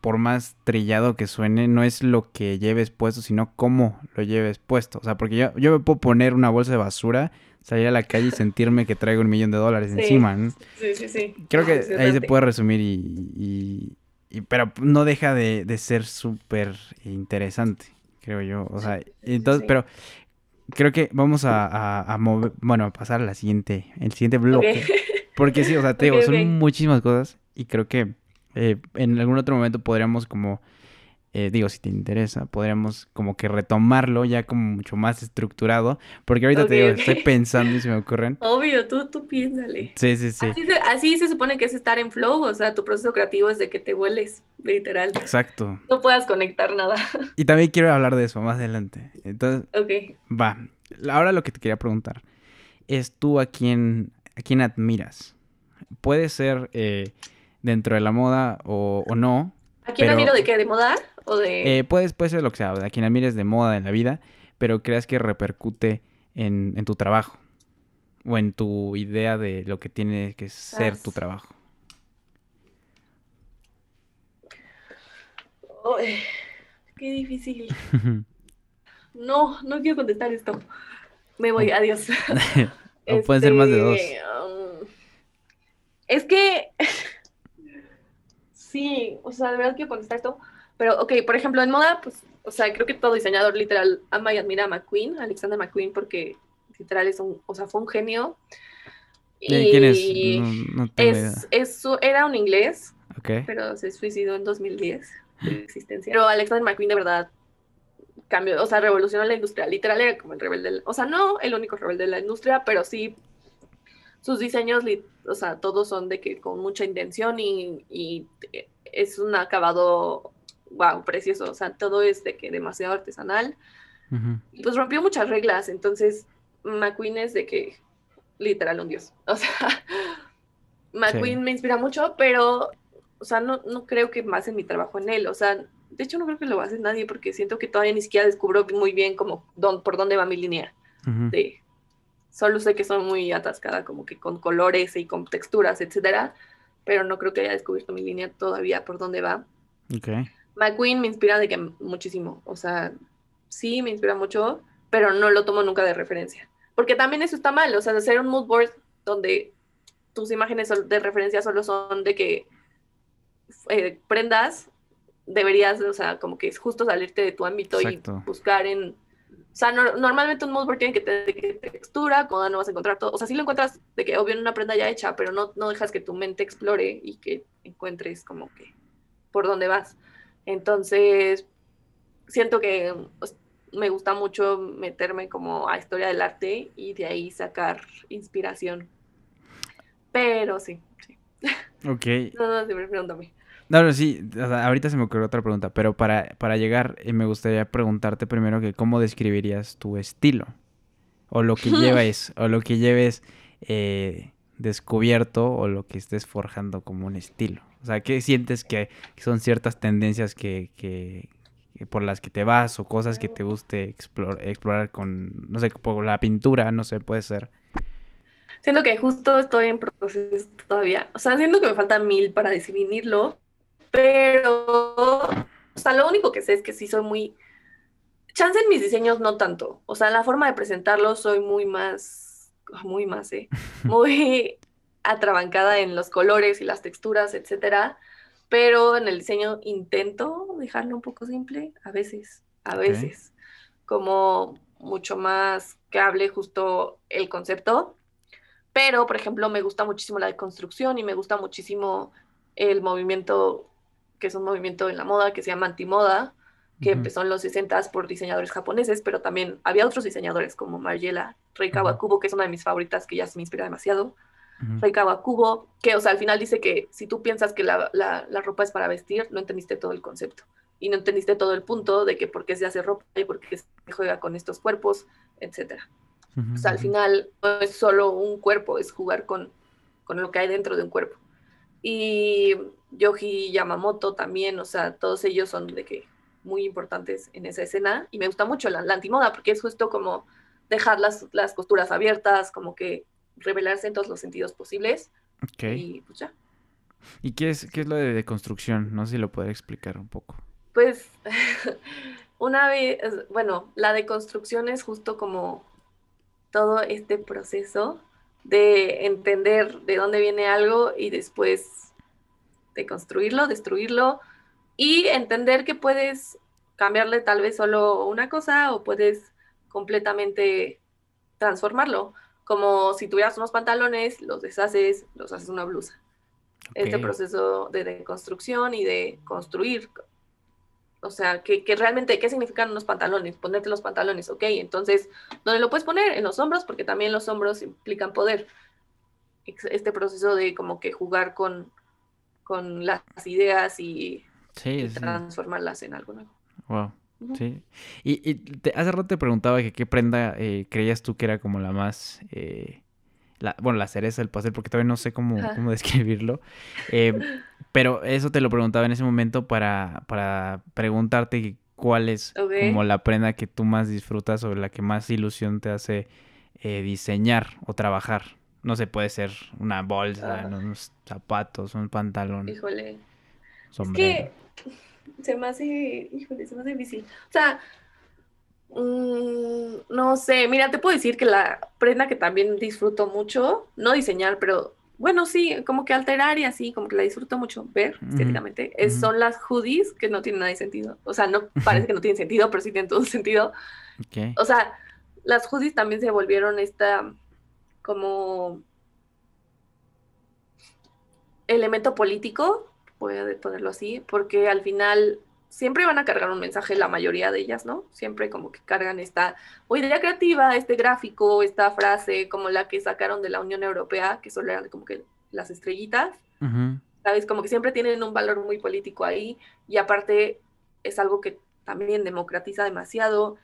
por más trillado que suene, no es lo que lleves puesto, sino cómo lo lleves puesto. O sea, porque yo, yo me puedo poner una bolsa de basura, salir a la calle y sentirme que traigo un millón de dólares encima. ¿no? Sí, sí, sí. Creo que ahí se puede resumir y, y, pero no deja de, de ser súper interesante creo yo. O sea, entonces, pero creo que vamos a, mover, bueno, a pasar a la siguiente, el siguiente bloque. Porque sí, o sea, te digo, son muchísimas cosas y creo que eh, en algún otro momento podríamos como eh, digo, si te interesa, podríamos como que retomarlo ya como mucho más estructurado, porque ahorita te digo, estoy pensando y se me ocurren. Obvio, tú, tú piénsale. Sí, sí, sí. Así se, supone que es estar en flow, o sea, tu proceso creativo es de que te hueles, literal. Exacto. No puedas conectar nada. Y también quiero hablar de eso más adelante. Entonces, ok. Va. Ahora lo que te quería preguntar es tú a quién, a quién admiras. Puede ser eh, dentro de la moda o, o no. ¿A quién admiro de qué? ¿De moda? Eh, puede, ser lo que sea, a quien admires de moda en la vida, pero creas que repercute en, en tu trabajo o en tu idea de lo que tiene que ser tu trabajo? qué difícil. no, no quiero contestar esto. Me voy, adiós. o pueden ser más de dos. Este, um, es que sí, o sea, de verdad quiero contestar esto. Pero, ok, por ejemplo, en moda, pues, o sea, creo que todo diseñador literal ama y admira a McQueen, Alexander McQueen, porque literal es un, o sea, fue un genio. ¿Quién es? es, era un inglés, pero se suicidó en 2010 de existencia. Pero Alexander McQueen de verdad cambió, o sea, revolucionó la industria. Literal era como el rebelde, o sea, no el único rebelde de la industria, pero sí sus diseños, o sea, todos son de que con mucha intención y, es un acabado, wow, precioso. O sea, todo es de que demasiado artesanal. Y pues rompió muchas reglas, entonces McQueen es de que literal un dios. O sea, McQueen me inspira mucho, pero, o sea, no, no creo que más en mi trabajo en él. O sea, de hecho no creo que lo hace nadie porque siento que todavía ni siquiera descubro muy bien como por dónde va mi línea. de, solo sé que son muy atascada como que con colores y con texturas, etcétera, pero no creo que haya descubierto mi línea todavía por dónde va. Okay. McQueen me inspira de que muchísimo, o sea, sí me inspira mucho, pero no lo tomo nunca de referencia. Porque también eso está mal, o sea, hacer un mood board donde tus imágenes de referencia solo son de que eh, prendas, deberías, o sea, como que es justo salirte de tu ámbito y buscar en... O sea, normalmente un mood board tiene que tener textura, como no vas a encontrar todo. O sea, sí lo encuentras de que obvio en una prenda ya hecha, pero no, no dejas que tu mente explore y que encuentres como que por dónde vas. Entonces, siento que me gusta mucho meterme como a historia del arte y de ahí sacar inspiración. Pero sí, sí. Ok. no, no, siempre pregúntame. No, no, sí, ahorita se me ocurrió otra pregunta, pero para, para llegar eh, me gustaría preguntarte primero que cómo describirías tu estilo o lo que lleves o lo que lleves eh, descubierto o lo que estés forjando como un estilo. O sea, ¿qué sientes que, son ciertas tendencias que, por las que te vas o cosas que te guste explorar con, no sé, por la pintura, no sé, puede ser. Siento que justo estoy en proceso todavía. O sea, siento que me faltan mil para definirlo, pero, o sea, lo único que sé es que sí soy muy... Chance en mis diseños no tanto. O sea, en la forma de presentarlos soy muy más, muy más, ¿eh? Muy atrabancada en los colores y las texturas, etcétera pero en el diseño intento dejarlo un poco simple, a veces, a veces, como mucho más que hable justo el concepto. Pero, por ejemplo, me gusta muchísimo la deconstrucción y me gusta muchísimo el movimiento, que es un movimiento en la moda que se llama antimoda, que empezó en los 60 por diseñadores japoneses, pero también había otros diseñadores como Margiela Rei Kawakubo, que es una de mis favoritas, que ya se me inspira demasiado. Reikawa Kubo, que, o sea, al final dice que si tú piensas que la, ropa es para vestir, no entendiste todo el concepto y no entendiste todo el punto de que por qué se hace ropa y por qué se juega con estos cuerpos, etcétera. o sea, al final no es solo un cuerpo, es jugar con, con lo que hay dentro de un cuerpo. Y Yoji Yamamoto también, o sea, todos ellos son de que muy importantes en esa escena y me gusta mucho la, la antimoda porque es justo como dejar las, las costuras abiertas, como que revelarse en todos los sentidos posibles. Ok. Y pues ya. ¿Y qué es, qué es lo de deconstrucción? No sé si lo puede explicar un poco. Pues, una vez, bueno, la deconstrucción es justo como todo este proceso de entender de dónde viene algo y después deconstruirlo, destruirlo y entender que puedes cambiarle tal vez solo una cosa o puedes completamente transformarlo como si tuvieras unos pantalones, los deshaces, los haces una blusa. Este proceso de deconstrucción y de construir. O sea, que, realmente, ¿qué significan unos pantalones? Ponerte los pantalones, ok. Entonces, ¿dónde lo puedes poner? En los hombros, porque también los hombros implican poder. Este proceso de como que jugar con, con las ideas y, transformarlas en algo nuevo. Wow. Sí. Y, te, hace rato te preguntaba que qué prenda eh, creías tú que era como la más... Eh, la, bueno, la cereza del pastel, porque todavía no sé cómo, cómo describirlo. Eh, pero eso te lo preguntaba en ese momento para, para preguntarte ¿cuál es como la prenda que tú más disfrutas o la que más ilusión te hace eh, diseñar o trabajar? No sé, puede ser una bolsa, ah. unos zapatos, un pantalón. Híjole. Es que se me hace, híjole, se me hace difícil. O sea, mm, no sé, mira, te puedo decir que la prenda que también disfruto mucho, no diseñar, pero bueno, sí, como que alterar y así, como que la disfruto mucho ver estéticamente, es, son las hoodies que no tienen nada de sentido. O sea, no parece que no tienen sentido, pero sí tienen todo sentido. O sea, las hoodies también se volvieron esta como elemento político, voy a ponerlo así, porque al final siempre van a cargar un mensaje la mayoría de ellas, ¿no? Siempre como que cargan esta o idea creativa, este gráfico, esta frase, como la que sacaron de la Unión Europea, que solo eran como que las estrellitas, ¿sabes? Como que siempre tienen un valor muy político ahí y aparte es algo que también democratiza demasiado,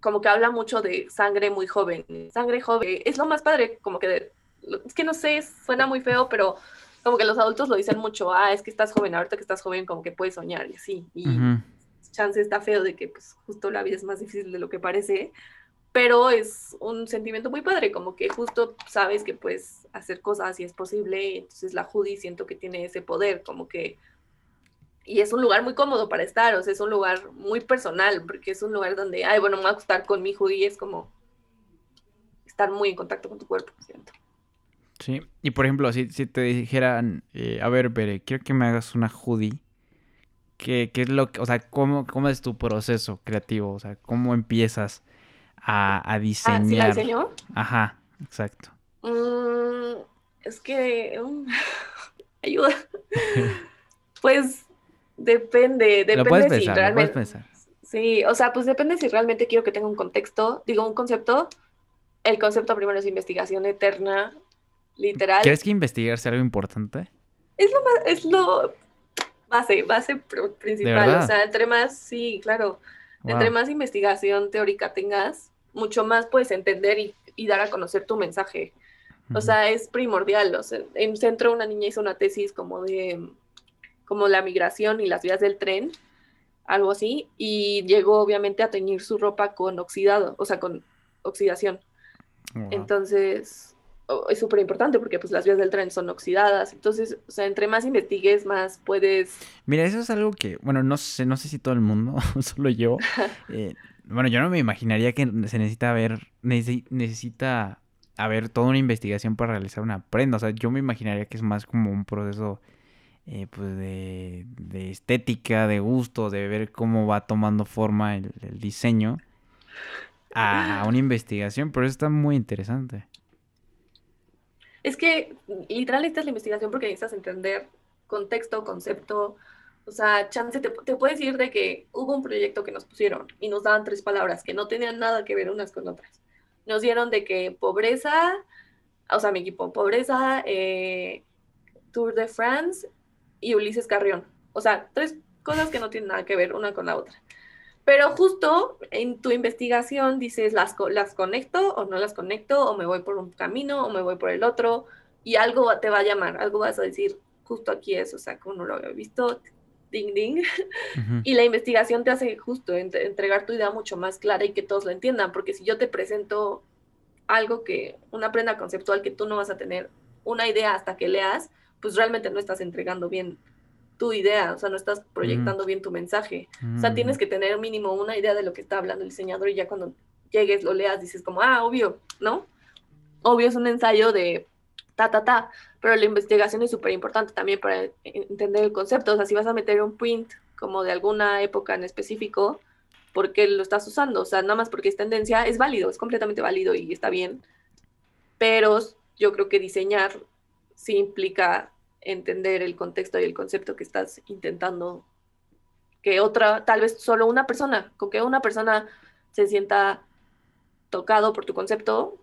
como que habla mucho de sangre muy joven, sangre joven, es lo más padre, como que, es que no sé, suena muy feo, pero como que los adultos lo dicen mucho, ah, es que estás joven, ahorita que estás joven como que puedes soñar y así. Y chance está feo de que pues justo la vida es más difícil de lo que parece, pero es un sentimiento muy padre, como que justo sabes que puedes hacer cosas y es posible, entonces la Judy siento que tiene ese poder, como que... Y es un lugar muy cómodo para estar, o sea, es un lugar muy personal, porque es un lugar donde, ay, bueno, me voy a acostar con mi Judy, es como estar muy en contacto con tu cuerpo, siento. Sí, y por ejemplo, si, si te dijeran, eh, a ver, Bere, quiero que me hagas una hoodie, ¿qué, qué es lo que, o sea, cómo, cómo es tu proceso creativo? O sea, ¿cómo empiezas a, a diseñar? ¿Ah, ¿sí la Ajá, exacto. Mm, es que, um, ayuda. pues depende, depende lo puedes si realmente... Puedes pensar. Sí, o sea, pues depende si realmente quiero que tenga un contexto, digo, un concepto. El concepto primero es investigación eterna literal. ¿Quieres que investigarse algo importante? Es lo más, es lo base, base principal. O sea, entre más, sí, claro, entre más investigación teórica tengas, mucho más puedes entender y, dar a conocer tu mensaje. O sea, es primordial. O sea, en centro una niña hizo una tesis como de como la migración y las vías del tren, algo así, y llegó obviamente a teñir su ropa con oxidado, o sea, con oxidación. Entonces, es súper importante porque pues las vías del tren son oxidadas, entonces, o sea, entre más investigues, más puedes... Mira, eso es algo que, bueno, no sé, no sé si todo el mundo, solo yo, eh, bueno, yo no me imaginaría que se necesita ver, necesita haber toda una investigación para realizar una prenda, o sea, yo me imaginaría que es más como un proceso, eh, pues, de, estética, de gusto, de ver cómo va tomando forma el, el diseño a una investigación, pero eso está muy interesante. Es que literal necesitas la investigación porque necesitas entender contexto, concepto. O sea, chance, te, te puedes decir de que hubo un proyecto que nos pusieron y nos daban tres palabras que no tenían nada que ver unas con otras. Nos dieron de que pobreza, o sea, mi equipo, pobreza, eh, Tour de France y Ulises Carrión. O sea, tres cosas que no tienen nada que ver una con la otra. Pero justo en tu investigación dices, ¿las, ¿las conecto o no las conecto? ¿O me voy por un camino o me voy por el otro? Y algo te va a llamar, algo vas a decir, justo aquí es, o sea, como no lo había visto, ding, ding. Y la investigación te hace justo entregar tu idea mucho más clara y que todos lo entiendan, porque si yo te presento algo que, una prenda conceptual que tú no vas a tener una idea hasta que leas, pues realmente no estás entregando bien tu idea, o sea, no estás proyectando bien tu mensaje. O sea, tienes que tener mínimo una idea de lo que está hablando el diseñador y ya cuando llegues, lo leas, dices como, ah, obvio, ¿no? Obvio es un ensayo de ta, ta, ta, pero la investigación es súper importante también para entender el concepto. O sea, si vas a meter un print como de alguna época en específico, ¿por qué lo estás usando? O sea, nada más porque es tendencia, es válido, es completamente válido y está bien. Pero yo creo que diseñar sí implica entender el contexto y el concepto que estás intentando que otra, tal vez solo una persona, con que una persona se sienta tocado por tu concepto,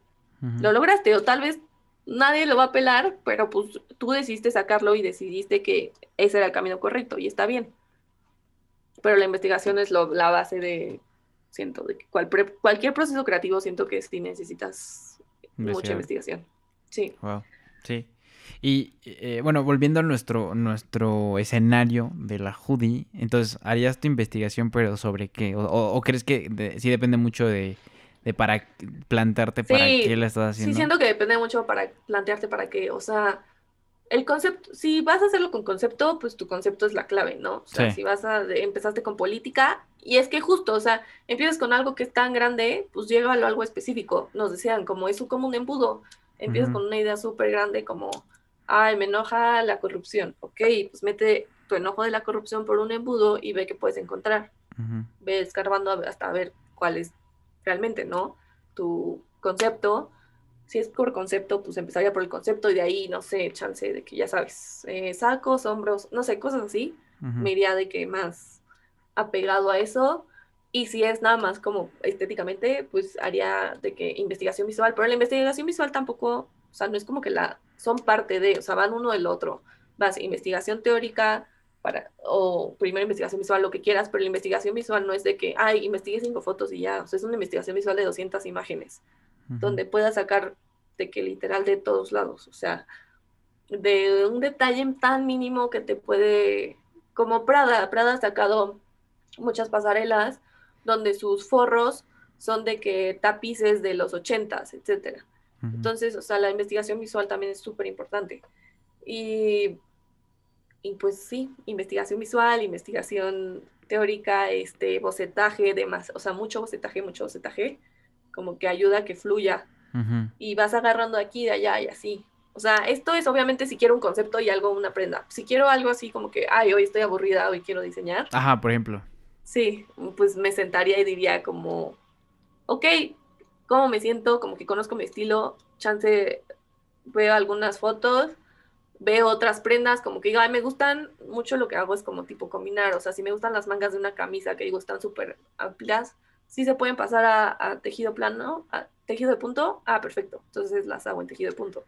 lo lograste, o tal vez nadie lo va a pelar, pero pues tú decidiste sacarlo y decidiste que ese era el camino correcto y está bien. Pero la investigación es la base de, siento, de que cualquier proceso creativo siento que sí necesitas mucha investigación. Sí. Wow. Sí. Y eh, bueno, volviendo a nuestro, nuestro escenario de la hoodie, entonces, ¿harías tu investigación pero sobre qué? ¿O, crees que sí depende mucho de, para plantearte para qué la estás haciendo? Sí, siento que depende mucho para plantearte para qué, o sea, el concepto, si vas a hacerlo con concepto, pues tu concepto es la clave, ¿no? O sea, si vas a, empezaste con política, y es que justo, o sea, empiezas con algo que es tan grande, pues llega a algo específico, nos decían, como es como un embudo, empiezas con una idea súper grande como, ay, me enoja la corrupción, ok, pues mete tu enojo de la corrupción por un embudo y ve qué puedes encontrar, ve escarbando hasta ver cuál es realmente, ¿no? Tu concepto, si es por concepto, pues empezaría por el concepto y de ahí, no sé, chance de que ya sabes, eh, sacos, hombros, no sé, cosas así. Me iría de que más apegado a eso. Y si es nada más como estéticamente, pues haría de que investigación visual. Pero la investigación visual tampoco, o sea, no es como que la son parte de, o sea, van uno del otro. Vas investigación teórica para, o primera investigación visual, lo que quieras, pero la investigación visual no es de que, ay, investigue cinco fotos y ya. O sea, es una investigación visual de 200 imágenes donde puedas sacar de que literal de todos lados, o sea, de un detalle tan mínimo que te puede, como Prada, Prada ha sacado muchas pasarelas donde sus forros son de que tapices de los ochentas, etcétera. Entonces, o sea, la investigación visual también es súper importante. Y, y pues sí, investigación visual, investigación teórica, este, bocetaje, demás, o sea, mucho bocetaje, mucho bocetaje como que ayuda a que fluya. Y vas agarrando aquí, de allá y así. O sea, esto es obviamente si quiero un concepto y algo, una prenda. Si quiero algo así como que, ay, hoy estoy aburrida, hoy quiero diseñar. Ajá, por ejemplo. Sí, pues me sentaría y diría como, ok, ¿cómo me siento? Como que conozco mi estilo, chance, veo algunas fotos, veo otras prendas, como que digo, ay, me gustan mucho lo que hago es como tipo combinar, o sea, si me gustan las mangas de una camisa que digo están súper amplias, si se pueden pasar a, tejido plano, a tejido de punto, ah, perfecto. Entonces las hago en tejido de punto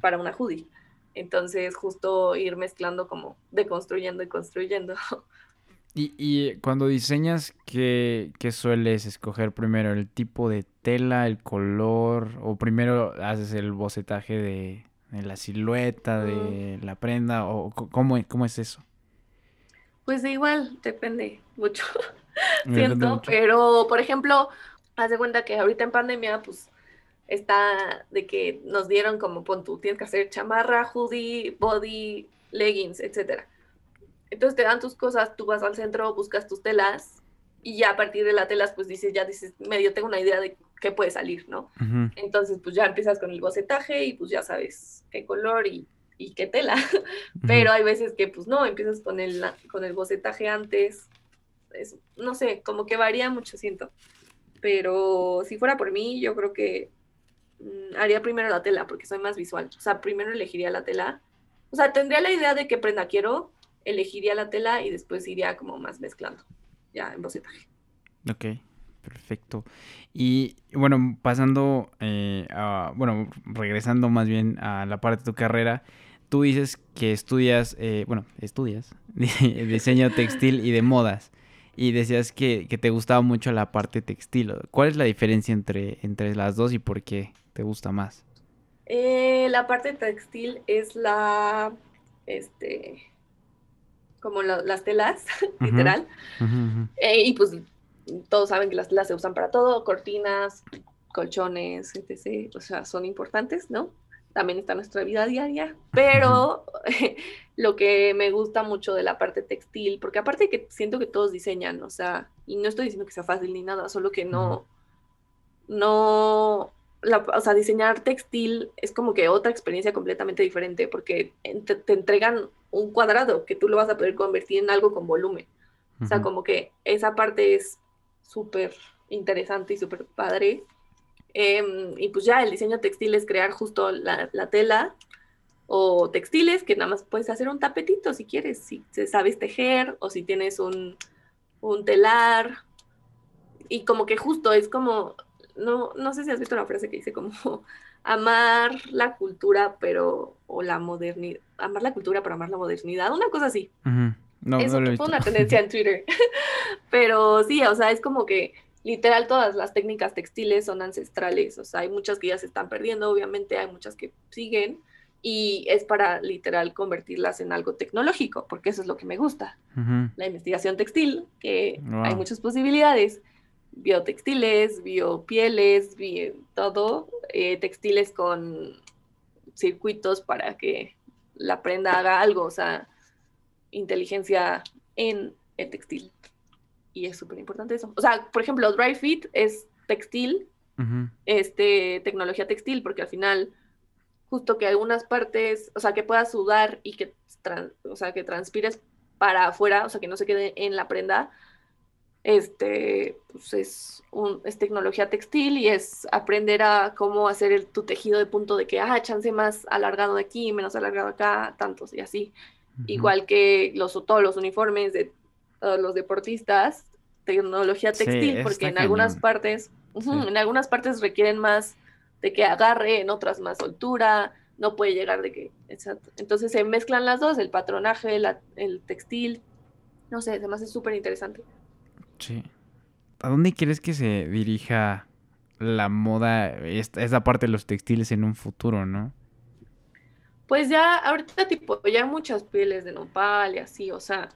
para una hoodie. Entonces, justo ir mezclando como deconstruyendo y construyendo. Y, cuando diseñas, ¿qué, ¿qué, sueles escoger primero? ¿El tipo de tela, el color? ¿O primero haces el bocetaje de, la silueta, de la prenda? ¿O cómo, cómo es eso? Pues igual, depende mucho. siento, pero por ejemplo, haz de cuenta que ahorita en pandemia, pues está de que nos dieron como pon tú, tienes que hacer chamarra, hoodie, body, leggings, etcétera. Entonces te dan tus cosas, tú vas al centro, buscas tus telas y ya a partir de las telas, pues dices, ya dices, medio tengo una idea de qué puede salir, ¿no? Entonces, pues ya empiezas con el bocetaje y pues ya sabes qué color y, y qué tela. Pero hay veces que pues no, empiezas con el, con el bocetaje antes no sé, como que varía mucho, siento. Pero si fuera por mí, yo creo que mm, haría primero la tela, porque soy más visual. O sea, primero elegiría la tela. O sea, tendría la idea de qué prenda quiero, elegiría la tela y después iría como más mezclando, ya en bocetaje. Ok, perfecto. Y bueno, pasando, eh, a, bueno, regresando más bien a la parte de tu carrera, tú dices que estudias, eh, bueno, estudias diseño textil y de modas y decías que, te gustaba mucho la parte textil. ¿Cuál es la diferencia entre, entre las dos y por qué te gusta más? Eh, la parte textil es la, este, como las telas, literal. Eh, y pues todos saben que las telas se usan para todo, cortinas, colchones, etc. O sea, son importantes, ¿no? también está nuestra vida diaria, pero lo que me gusta mucho de la parte textil, porque aparte que siento que todos diseñan, o sea, y no estoy diciendo que sea fácil ni nada, solo que no, no, o sea, diseñar textil es como que otra experiencia completamente diferente, porque te, te, entregan un cuadrado que tú lo vas a poder convertir en algo con volumen. O sea, como que esa parte es súper interesante y súper padre. Em, y pues ya el diseño textil es crear justo la, tela o textiles que nada más puedes hacer un tapetito si quieres, si sabes tejer o si tienes un, telar. Y como que justo es como, no, no sé si has visto una frase que dice como amar la cultura, pero, o la modernidad, amar la cultura, pero amar la modernidad, una cosa así. no, Eso fue una tendencia en Twitter. pero sí, o sea, es como que literal todas las técnicas textiles son ancestrales, o sea, hay muchas que ya se están perdiendo, obviamente hay muchas que siguen, y es para literal convertirlas en algo tecnológico, porque eso es lo que me gusta. La investigación textil, que hay muchas posibilidades, biotextiles, biopieles, bio, todo, eh, textiles con circuitos para que la prenda haga algo, o sea, inteligencia en el textil. Y es súper importante eso. O sea, por ejemplo, Dry Fit es textil, este, tecnología textil, porque al final, justo que algunas partes, o sea, que puedas sudar y que, o sea, que transpires para afuera, o sea, que no se quede en la prenda, este, pues es, un, es tecnología textil y es aprender a cómo hacer el, tu tejido de punto de que, ah, chance más alargado de aquí, menos alargado acá, tantos y así. Igual que los, todos los uniformes de todos los deportistas, tecnología textil, porque en algunas partes, en algunas partes requieren más de que agarre, en otras más soltura, no puede llegar de que, exacto. Entonces se mezclan las dos, el patronaje, el textil, no sé, además es súper interesante. Sí. ¿A dónde crees que se dirija la moda, esta, esa parte de los textiles en un futuro, no? Pues ya, ahorita tipo, ya muchas pieles de nopal y así, o sea,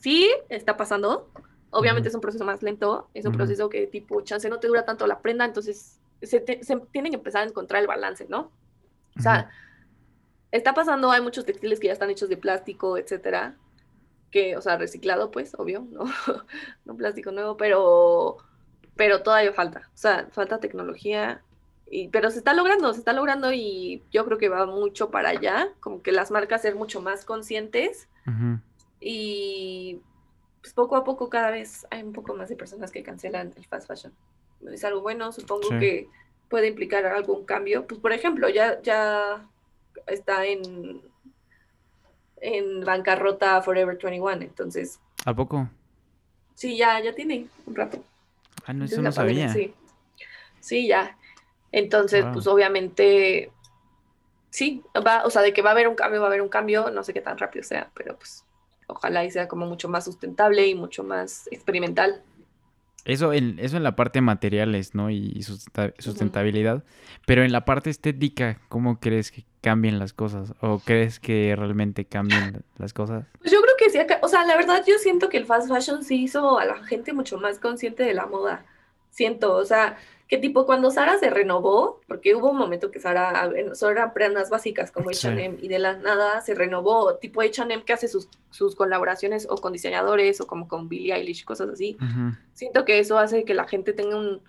sí está pasando. Obviamente es un proceso más lento, es un proceso que tipo, chance no te dura tanto la prenda, entonces se, tienen que empezar a encontrar el balance, ¿no? O sea, está pasando, hay muchos textiles que ya están hechos de plástico, etcétera, que, o sea, reciclado, pues, obvio, ¿no? no plástico nuevo, pero, pero todavía falta, o sea, falta tecnología, y, pero se está logrando, se está logrando y yo creo que va mucho para allá, como que las marcas ser mucho más conscientes y pues poco a poco cada vez hay un poco más de personas que cancelan el fast fashion. Es algo bueno, supongo que puede implicar algún cambio. Pues por ejemplo, ya, ya está en en bancarrota Forever 21, entonces. ¿A poco? Sí, ya, ya tiene un rato. Ah, no, eso no sabía. sí. sí, ya. Entonces, pues obviamente, sí, va, o sea, de que va a haber un cambio, va a haber un cambio, no sé qué tan rápido sea, pero pues ojalá y sea como mucho más sustentable y mucho más experimental. Eso en, eso en la parte materiales, ¿no? Y sustentabilidad. Pero en la parte estética, ¿cómo crees que cambien las cosas? ¿O crees que realmente cambien las cosas? Pues yo creo que sí. O sea, la verdad yo siento que el fast fashion sí hizo a la gente mucho más consciente de la moda. Siento, o sea, que tipo cuando Sara se renovó, porque hubo un momento que Sara solo eran prendas básicas como H&M y de la nada se renovó, tipo H&M que hace sus, sus, colaboraciones o con diseñadores o como con Billie Eilish, cosas así. Siento que eso hace que la gente tenga un,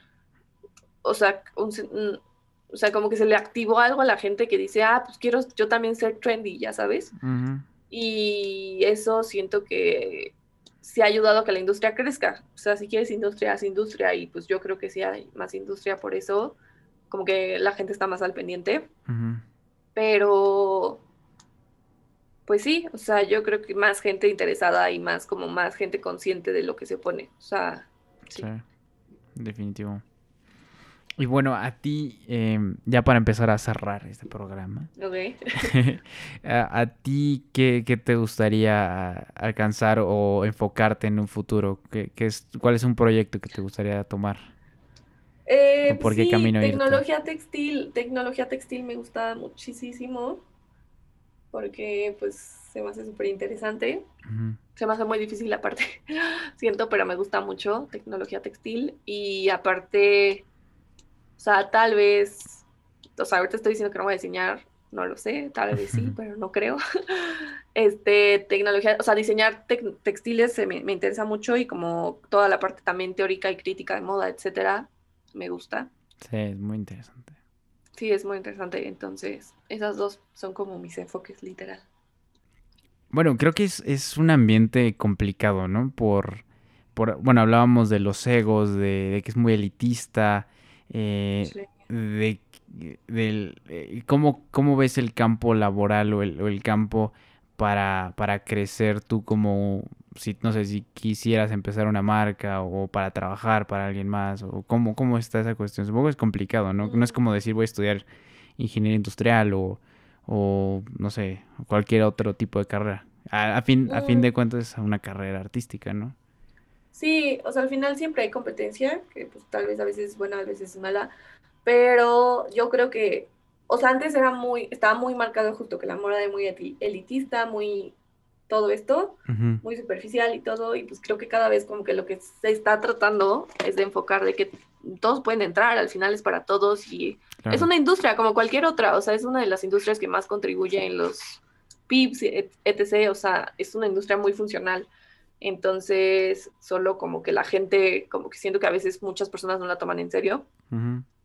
o sea, un, o sea, como que se le activó algo a la gente que dice, ah, pues quiero yo también ser trendy, ya sabes. Y eso siento que sí ha ayudado a que la industria crezca. O sea, si quieres industria, haz industria y pues yo creo que sí hay más industria por eso, como que la gente está más al pendiente. Pero, pues sí, o sea, yo creo que más gente interesada y más como más gente consciente de lo que se pone. O sea, sí. sí definitivo. Y bueno, a ti, em, ya para empezar a cerrar este programa, a, ti, ¿qué, te gustaría alcanzar o enfocarte en un futuro? ¿Qué, es, ¿Cuál es un proyecto que te gustaría tomar? Eh, ¿Por qué camino tecnología textil, tecnología textil me gusta muchísimo porque pues se me hace súper interesante. Se me hace muy difícil aparte, siento, pero me gusta mucho tecnología textil y aparte o sea, tal vez, o sea, ahorita estoy diciendo que no voy a diseñar, no lo sé, tal vez sí, pero no creo. Este, tecnología, o sea, diseñar textiles me, me, interesa mucho y como toda la parte también teórica y crítica de moda, etcétera, me gusta. Sí, es muy interesante. Sí, es muy interesante. Entonces, esas dos son como mis enfoques, literal. Bueno, creo que es, es un ambiente complicado, ¿no? Por, por, bueno, hablábamos de los egos, de, de que es muy elitista, eh, de, del, eh, ¿cómo, ¿cómo, ves el campo laboral o el, o el campo para, para, crecer tú como, si, no sé, si quisieras empezar una marca o para trabajar para alguien más? o ¿Cómo, cómo está esa cuestión? Supongo que es complicado, ¿no? No es como decir voy a estudiar ingeniería industrial o, o no sé, cualquier otro tipo de carrera. A, fin, a fin de cuentas es una carrera artística, ¿no? Sí, o sea, al final siempre hay competencia, que pues tal vez a veces es buena, a veces es mala, pero yo creo que o sea, antes era muy, estaba muy marcado justo que la moda era muy elitista, muy todo esto, muy superficial y todo, y pues creo que cada vez como que lo que se está tratando es de enfocar de que todos pueden entrar, al final es para todos y es una industria como cualquier otra, o sea, es una de las industrias que más contribuye en los PIBs, etc., o sea, es una industria muy funcional. Entonces, solo como que la gente, como que siento que a veces muchas personas no la toman en serio,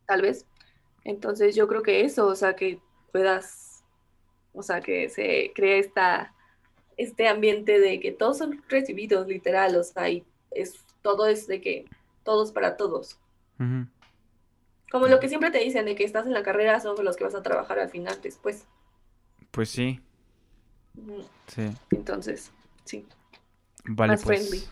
tal vez. Entonces, yo creo que eso, o sea, que puedas, o sea, que se cree esta, este ambiente de que todos son recibidos, literal, o sea, y es, todo es de que todos para todos. Como lo que siempre te dicen de que estás en la carrera son los que vas a trabajar al final después. Pues sí. Sí. Entonces, sí. Vale, pues.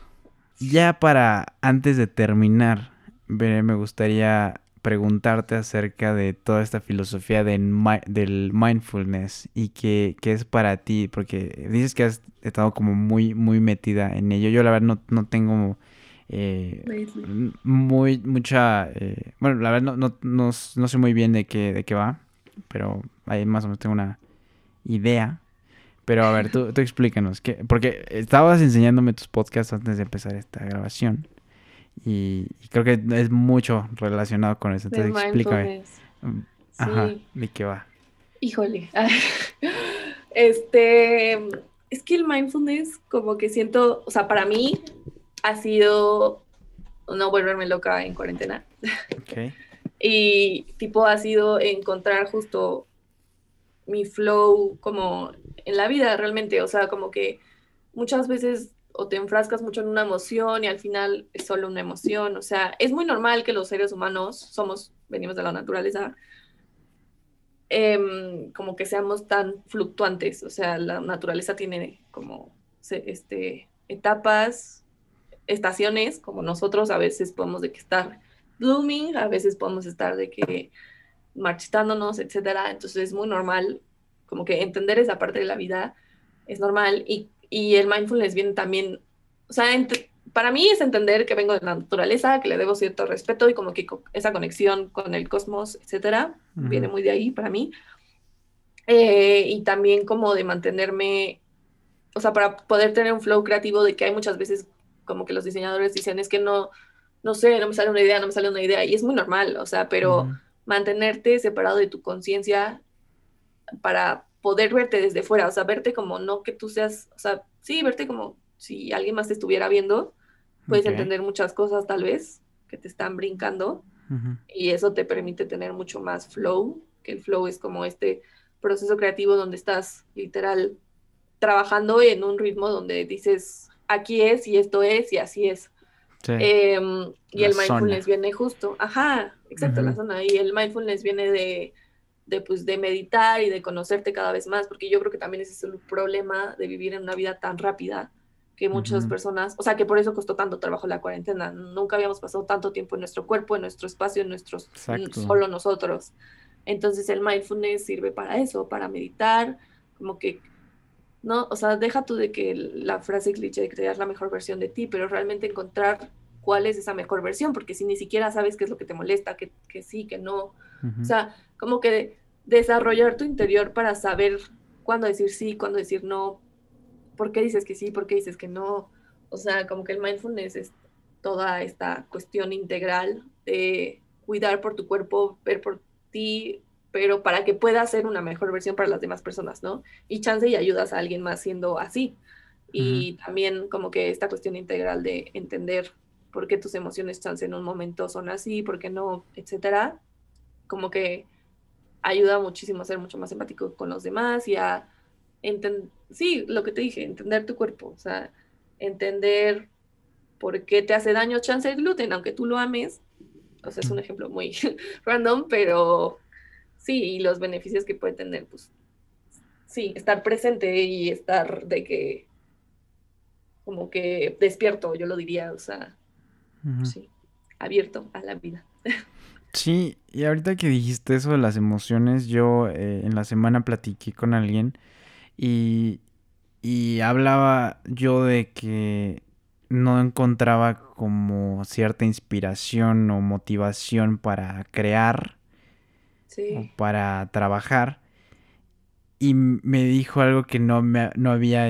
Ya para antes de terminar, me gustaría preguntarte acerca de toda esta filosofía del mindfulness y qué, es para ti, porque dices que has estado como muy, muy metida en ello. Yo la verdad no, tengo eh, muy, mucha, eh, bueno, la verdad no, no, sé muy bien de qué, de qué va, pero ahí más o menos tengo una idea. Pero a ver, tú, tú explícanos, ¿qué? porque estabas enseñándome tus podcasts antes de empezar esta grabación. Y, creo que es mucho relacionado con eso. Entonces, explícame. Mm, ajá, ¿de qué va? Híjole. Este, es que el mindfulness, como que siento, o sea, para mí ha sido no volverme loca en cuarentena. Okay. y tipo ha sido encontrar justo mi flow como en la vida realmente, o sea, como que muchas veces o te enfrascas mucho en una emoción y al final es solo una emoción, o sea, es muy normal que los seres humanos somos, venimos de la naturaleza, em, como que seamos tan fluctuantes, o sea, la naturaleza tiene como este, etapas, estaciones, como nosotros a veces podemos de que estar blooming, a veces podemos estar de que marchitándonos, etcétera. Entonces es muy normal, como que entender esa parte de la vida es normal y, y el mindfulness viene también, o sea, para mí es entender que vengo de la naturaleza, que le debo cierto respeto y como que esa conexión con el cosmos, etcétera, viene muy de ahí para mí. Eh, y también como de mantenerme, o sea, para poder tener un flow creativo de que hay muchas veces como que los diseñadores dicen es que no, no sé, no me sale una idea, no me sale una idea y es muy normal, o sea, pero mantenerte separado de tu conciencia para poder verte desde fuera, o sea, verte como no que tú seas, o sea, sí, verte como si alguien más te estuviera viendo, puedes entender muchas cosas tal vez que te están brincando y eso te permite tener mucho más flow, que el flow es como este proceso creativo donde estás literal trabajando en un ritmo donde dices, aquí es y esto es y así es. Em, y el mindfulness viene justo, ajá, exacto, la zona. Y el mindfulness viene de, de, pues, de meditar y de conocerte cada vez más, porque yo creo que también ese es el problema de vivir en una vida tan rápida que muchas personas, o sea, que por eso costó tanto trabajo la cuarentena. Nunca habíamos pasado tanto tiempo en nuestro cuerpo, en nuestro espacio, en nuestros, solo nosotros. Entonces el mindfulness sirve para eso, para meditar, como que ¿no? O sea, deja tú de que la frase cliché de crear la mejor versión de ti, pero realmente encontrar cuál es esa mejor versión, porque si ni siquiera sabes qué es lo que te molesta, que, que sí, que no, o sea, como que desarrollar tu interior para saber cuándo decir sí, cuándo decir no, por qué dices que sí, por qué dices que no, o sea, como que el mindfulness es toda esta cuestión integral de cuidar por tu cuerpo, ver por ti, pero para que pueda ser una mejor versión para las demás personas, ¿no? Y chance y ayudas a alguien más siendo así. Y también como que esta cuestión integral de entender por qué tus emociones chance en un momento son así, por qué no, etcétera, como que ayuda muchísimo a ser mucho más empático con los demás y a entender, sí, lo que te dije, entender tu cuerpo, o sea, entender por qué te hace daño chance el gluten, aunque tú lo ames, o sea, es un ejemplo muy random, pero sí, y los beneficios que puede tener, pues sí, estar presente y estar de que, como que despierto, yo lo diría, o sea, sí, abierto a la vida. Sí, y ahorita que dijiste eso de las emociones, yo eh, en la semana platiqué con alguien y, y hablaba yo de que no encontraba como cierta inspiración o motivación para crear para trabajar y me dijo algo que no, me, no, había,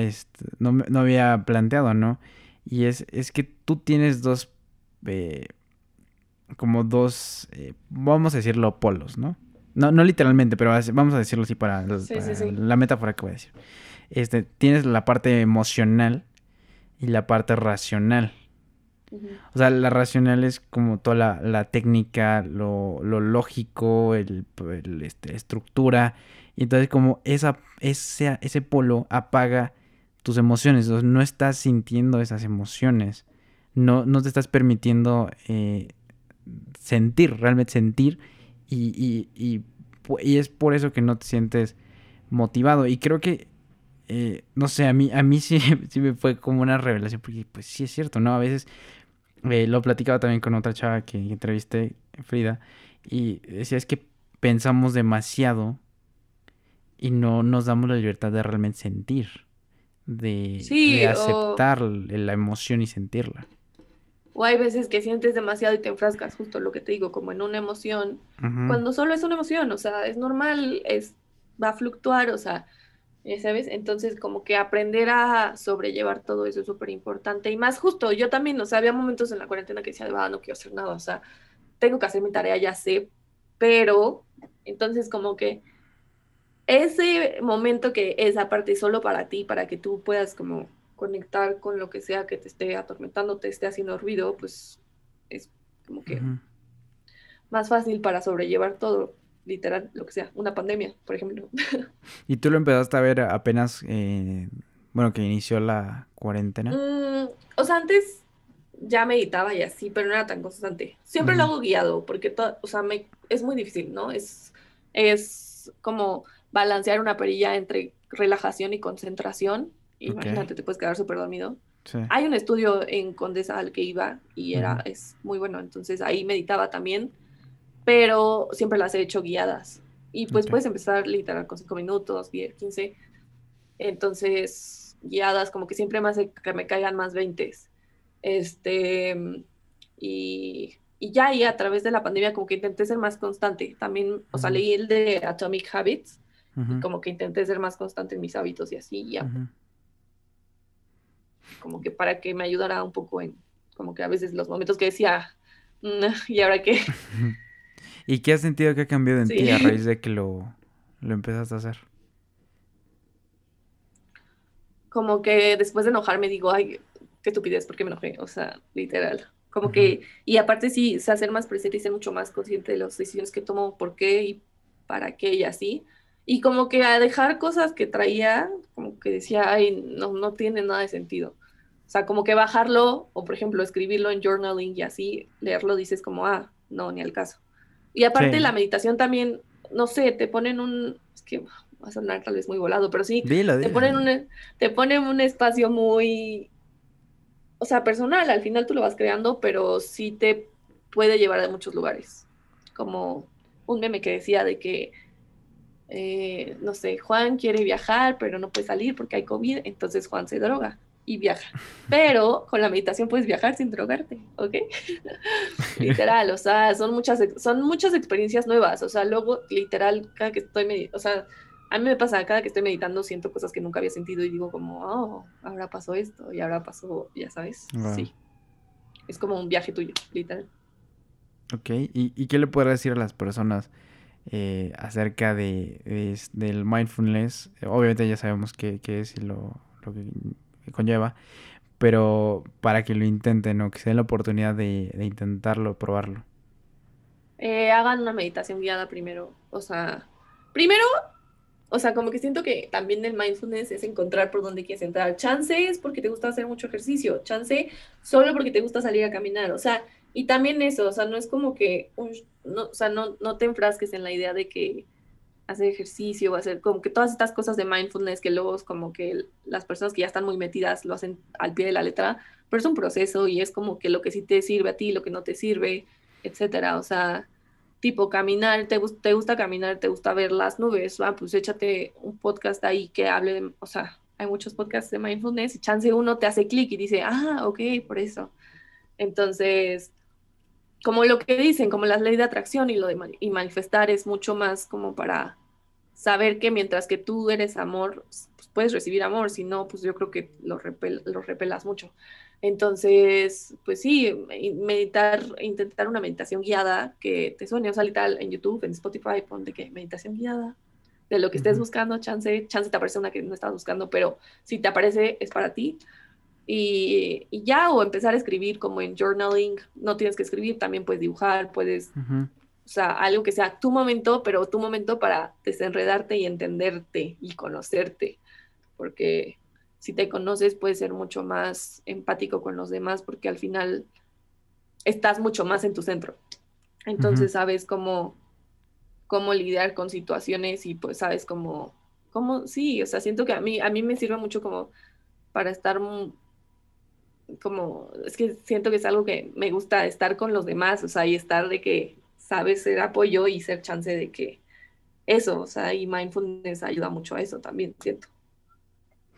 no, no, había planteado, ¿no? Y es, es que tú tienes dos, eh, como dos, eh, vamos a decirlo, polos, ¿no? No, no literalmente, pero vamos a decirlo así para, la metáfora que voy a decir. Este, tienes la parte emocional y la parte racional. O sea, la racional es como toda la, técnica, lo, lógico, el, este, estructura. Y entonces como esa, ese, ese polo apaga tus emociones. no estás sintiendo esas emociones. No, no te estás permitiendo eh, sentir, realmente sentir. Y, y, y, y, es por eso que no te sientes motivado. Y creo que eh, no sé, a mí, a mí sí, sí me fue como una revelación, porque pues sí es cierto, ¿no? A veces eh, lo platicaba también con otra chava que entrevisté, Frida, y decía es que pensamos demasiado y no nos damos la libertad de realmente sentir, de, aceptar la emoción y sentirla. O hay veces que sientes demasiado y te enfrascas, justo lo que te digo, como en una emoción, cuando solo es una emoción, o sea, es normal, es, va a fluctuar, o sea, ¿sabes? Entonces, como que aprender a sobrellevar todo eso es súper importante. Y más justo, yo también, o sea, había momentos en la cuarentena que decía, ah, no quiero hacer nada, o sea, tengo que hacer mi tarea, ya sé, pero entonces como que ese momento que es aparte solo para ti, para que tú puedas como conectar con lo que sea que te esté atormentando, te esté haciendo ruido, pues es como que más fácil para sobrellevar todo literal, lo que sea, una pandemia, por ejemplo. ¿Y tú lo empezaste a ver apenas, eh, bueno, que inició la cuarentena? Mm, o sea, antes ya meditaba y así, pero no era tan constante. Siempre lo hago guiado, porque, o sea, me, es muy difícil, ¿no? Es, es como balancear una perilla entre relajación y concentración. Imagínate, te puedes quedar súper dormido. Hay un estudio en Condesa al que iba y era, es muy bueno, entonces ahí meditaba también pero siempre las he hecho guiadas. Y pues puedes empezar literal con 5 minutos, 10, 15. Entonces, guiadas, como que siempre me hace que me caigan más 20. Este, y, y ya, y a través de la pandemia, como que intenté ser más constante. También, o sea, leí el de Atomic Habits, como que intenté ser más constante en mis hábitos y así, ya. Como que para que me ayudara un poco en, como que a veces los momentos que decía, mm, ¿y ahora qué? ¿Y qué has sentido que ha cambiado en ti a raíz de que lo, lo empezaste a hacer? Como que después de enojarme digo, ay, qué estupidez, ¿por qué me enojé? O sea, literal. Como que, y aparte sí, se hacer más presente y ser mucho más consciente de las decisiones que tomo, por qué y para qué y así. Y como que a dejar cosas que traía, como que decía, ay, no, no tiene nada de sentido. O sea, como que bajarlo, o por ejemplo, escribirlo en journaling y así, leerlo, dices como, ah, no, ni al caso. Y aparte la meditación también, no sé, te ponen un, es que va a sonar tal vez muy volado, pero sí, te ponen un, te ponen un espacio muy, o sea, personal, al final tú lo vas creando, pero sí te puede llevar a muchos lugares. Como un meme que decía de que, eh, no sé, Juan quiere viajar, pero no puede salir porque hay COVID, entonces Juan se droga y viaja. Pero con la meditación puedes viajar sin drogarte, ¿ok? literal, o sea, son muchas, son muchas experiencias nuevas, o sea, luego, literal, cada que estoy meditando, o sea, a mí me pasa, cada que estoy meditando siento cosas que nunca había sentido y digo como, oh, ahora pasó esto y ahora pasó, ya sabes, sí. Es como un viaje tuyo, literal. Ok, ¿y, qué le puedes decir a las personas eh, acerca de, del mindfulness? Obviamente ya sabemos qué, es y lo, lo que conlleva, pero para que lo intenten o que se den la oportunidad de, intentarlo, probarlo. Eh, hagan una meditación guiada primero, o sea, primero, o sea, como que siento que también el mindfulness es encontrar por dónde quieres entrar. Chance es porque te gusta hacer mucho ejercicio, chance solo porque te gusta salir a caminar, o sea, y también eso, o sea, no es como que, no, o sea, no, no te enfrasques en la idea de que hacer ejercicio, hacer como que todas estas cosas de mindfulness que luego es como que las personas que ya están muy metidas lo hacen al pie de la letra, pero es un proceso y es como que lo que sí te sirve a ti, lo que no te sirve, etcétera. O sea, tipo caminar, te, te gusta caminar, te gusta ver las nubes, ¿va? pues échate un podcast ahí que hable de, o sea, hay muchos podcasts de mindfulness y chance uno te hace clic y dice, ah, ok, por eso. Entonces, como lo que dicen, como la ley de atracción y lo de y manifestar es mucho más como para saber que mientras que tú eres amor, pues puedes recibir amor, si no, pues yo creo que lo, lo repelas mucho. Entonces, pues sí, meditar, intentar una meditación guiada que te suene, o sea, literal en YouTube, en Spotify, ponte que meditación guiada, de lo que estés buscando, chance, chance te aparece una que no estás buscando, pero si te aparece es para ti. Y, ya, o empezar a escribir como en journaling, no tienes que escribir, también puedes dibujar, puedes, o sea, algo que sea tu momento, pero tu momento para desenredarte y entenderte y conocerte, porque si te conoces puedes ser mucho más empático con los demás, porque al final estás mucho más en tu centro. Entonces sabes cómo, cómo lidiar con situaciones y pues sabes cómo, cómo, sí, o sea, siento que a mí, a mí me sirve mucho como para estar como, es que siento que es algo que me gusta estar con los demás, o sea, y estar de que sabes ser apoyo y ser chance de que eso, o sea, y mindfulness ayuda mucho a eso también, siento.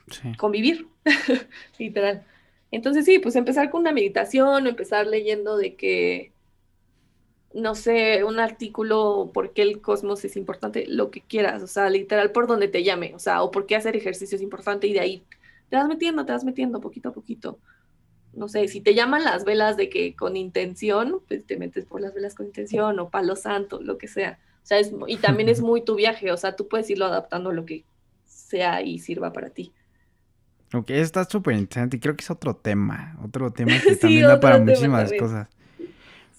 Sí. Convivir, literal. Entonces sí, pues empezar con una meditación, empezar leyendo de que, no sé, un artículo, por qué el cosmos es importante, lo que quieras, o sea, literal por donde te llame, o sea, o por qué hacer ejercicio es importante y de ahí te vas metiendo, te vas metiendo poquito a poquito no sé, si te llaman las velas de que con intención, pues te metes por las velas con intención o palo santo, lo que sea. O sea, es, y también es muy tu viaje, o sea, tú puedes irlo adaptando a lo que sea y sirva para ti. Ok, está súper interesante y creo que es otro tema, otro tema que también da para muchísimas cosas.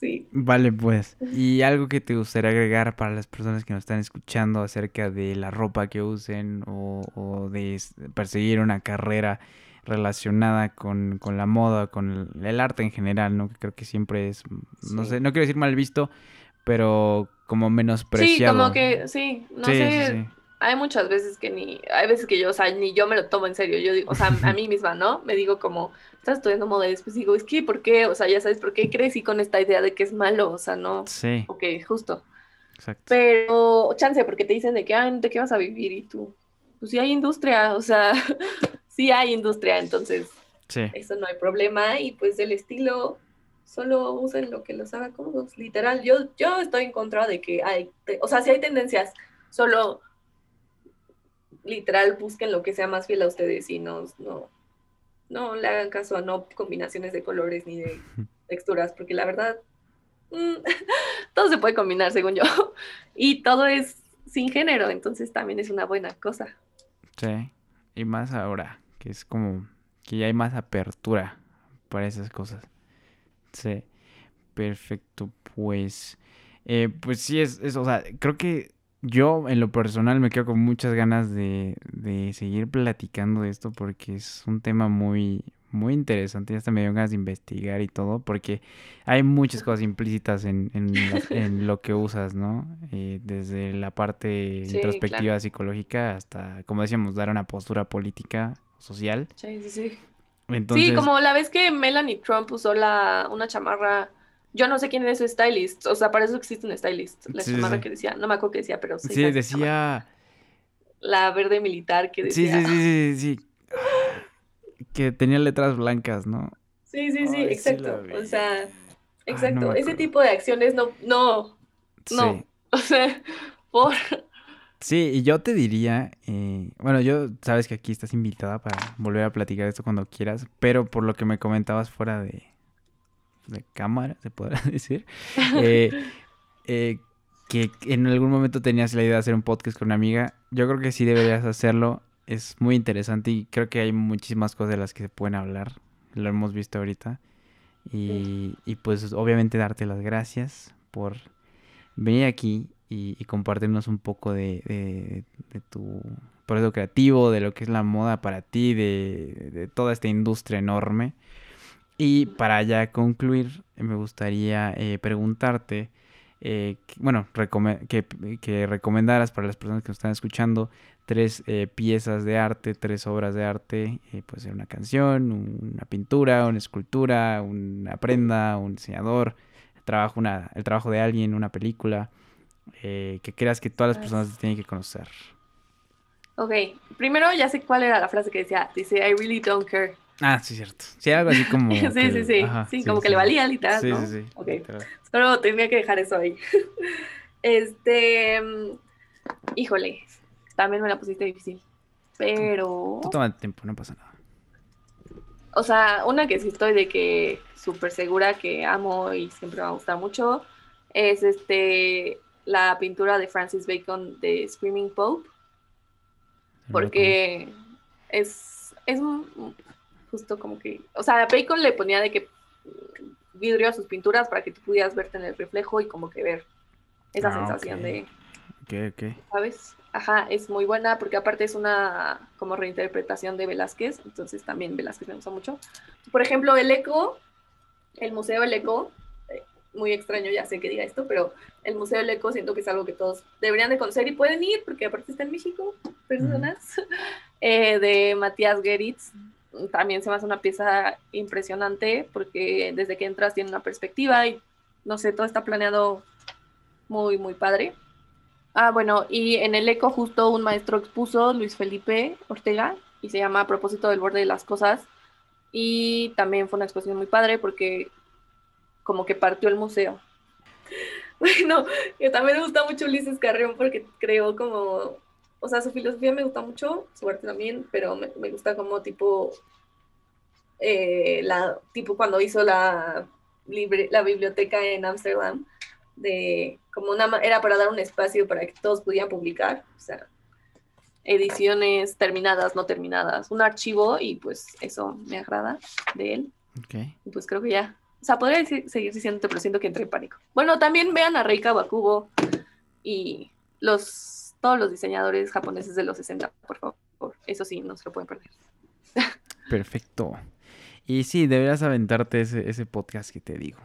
Sí. Vale, pues. ¿Y algo que te gustaría agregar para las personas que nos están escuchando acerca de la ropa que usen o, o de perseguir una carrera relacionada con, la moda, con el, arte en general, ¿no? Que creo que siempre es, no sé, no quiero decir mal visto, pero como menospreciado. Sí, como que, sí, no sé, hay muchas veces que ni, hay veces que yo, o sea, ni yo me lo tomo en serio, yo digo, o sea, a mí misma, ¿no? Me digo como, estás estudiando moda y después digo, es que, ¿por qué? O sea, ya sabes, ¿por qué crecí con esta idea de que es malo? O sea, no. Sí. Ok, justo. Exacto. Pero, chance, porque te dicen de que, ah, ¿de qué vas a vivir? Y tú, pues sí hay industria, o sea, sí hay industria, entonces eso no hay problema. Y pues el estilo, solo usen lo que los haga cómodos. Literal, yo, yo estoy en contra de que hay, o sea, si hay tendencias, solo literal busquen lo que sea más fiel a ustedes y no, no, no le hagan caso a no combinaciones de colores ni de texturas, porque la verdad, mm, todo se puede combinar según yo. Y todo es sin género, entonces también es una buena cosa. Sí, y más ahora que es como que ya hay más apertura para esas cosas. Sí, perfecto, pues, eh, pues sí, es, es, o sea, creo que yo en lo personal me quedo con muchas ganas de, de seguir platicando de esto porque es un tema muy, muy interesante. Ya hasta me dio ganas de investigar y todo, porque hay muchas cosas implícitas en, en, lo que usas, ¿no? Eh, desde la parte introspectiva psicológica hasta, como decíamos, dar una postura política social. Sí, sí, sí. Sí, como la vez que Melanie Trump usó la, una chamarra, yo no sé quién es su stylist, o sea, para eso existe un stylist, la chamarra que decía, no me acuerdo qué decía, pero sí. Sí, decía... La verde militar que decía... Sí, sí, sí, sí, sí. Que tenía letras blancas, ¿no? Sí, sí, sí, exacto. o sea, exacto. Ese tipo de acciones no, no, no. O sea, por... Sí, y yo te diría, eh, bueno, yo sabes que aquí estás invitada para volver a platicar esto cuando quieras, pero por lo que me comentabas fuera de, de cámara, se podrá decir, eh, eh, que en algún momento tenías la idea de hacer un podcast con una amiga, yo creo que sí deberías hacerlo, es muy interesante y creo que hay muchísimas cosas de las que se pueden hablar, lo hemos visto ahorita, y, y pues obviamente darte las gracias por venir aquí y, compartirnos un poco de, tu proceso creativo, de lo que es la moda para ti, de, toda esta industria enorme. Y para ya concluir, me gustaría eh, preguntarte, eh, bueno, que, que, recomendaras para las personas que nos están escuchando tres eh, piezas de arte, tres obras de arte, puede ser una canción, una pintura, una escultura, una prenda, un diseñador, trabajo, una, el trabajo de alguien, una película, eh, que creas que todas las personas tienen que conocer? Ok, primero ya sé cuál era la frase que decía, dice, I really don't care. Ah, sí, cierto. Sí, algo así como... sí, sí, sí, sí, como que le valía literal, ¿no? Sí, sí, sí. Ok, Pero tenía que dejar eso ahí. Este, híjole, también me la pusiste difícil. Pero. Tú toma tiempo, no pasa nada. O sea, una que sí estoy de que súper segura que amo y siempre me va a gustar mucho es este la pintura de Francis Bacon de Screaming Pope. Porque es, es justo como que. O sea, Bacon le ponía de que vidrio a sus pinturas para que tú pudieras verte en el reflejo y como que ver esa ah, sensación de... ¿Qué, qué? ¿Sabes? Ajá, es muy buena porque aparte es una como reinterpretación de Velázquez, entonces también Velázquez me gusta mucho. Por ejemplo, el Eco, el Museo El Eco, muy extraño ya sé que diga esto, pero el Museo El Eco siento que es algo que todos deberían de conocer y pueden ir porque aparte está en México, personas, eh, de Matías Geritz, también se me hace una pieza impresionante porque desde que entras tiene una perspectiva y no sé, todo está planeado muy, muy padre. Ah, bueno, y en el eco justo un maestro expuso, Luis Felipe Ortega, y se llama A propósito del borde de las cosas. Y también fue una exposición muy padre porque como que partió el museo. Bueno, que también me gusta mucho Ulises Carrión porque creo como, o sea, su filosofía me gusta mucho, su arte también, pero me, me gusta como tipo, eh, la, tipo cuando hizo la, libre, la biblioteca en Ámsterdam, de como una era para dar un espacio para que todos pudieran publicar, o sea, ediciones terminadas, no terminadas, un archivo y pues eso me agrada de él. Okay. Y pues creo que ya. O sea, podría seguir diciéndote, pero siento que entré en pánico. Bueno, también vean a Reika Bakubo y los todos los diseñadores japoneses de los 60, por favor. Eso sí, no se lo pueden perder. Perfecto. Y sí, deberías aventarte ese, ese podcast que te digo.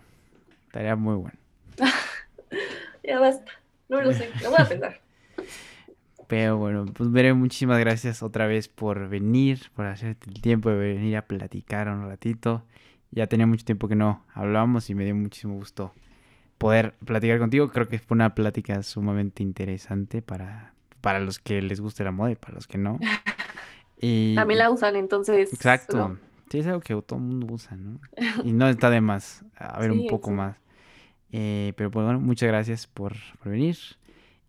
Estaría muy bueno. ya basta. No lo sé, lo voy a pensar. Pero bueno, pues veré, muchísimas gracias otra vez por venir, por hacerte el tiempo de venir a platicar un ratito. Ya tenía mucho tiempo que no hablábamos y me dio muchísimo gusto poder platicar contigo. Creo que fue una plática sumamente interesante para, para los que les guste la moda y para los que no. Y... También la usan, entonces. Exacto. Sí, es algo que todo el mundo usa, ¿no? Y no está de más a ver un poco más. Eh, pero pues bueno, muchas gracias por, venir.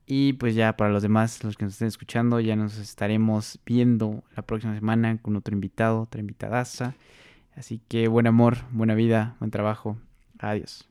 Y pues ya para los demás, los que nos estén escuchando, ya nos estaremos viendo la próxima semana con otro invitado, otra invitadaza. Así que buen amor, buena vida, buen trabajo. Adiós.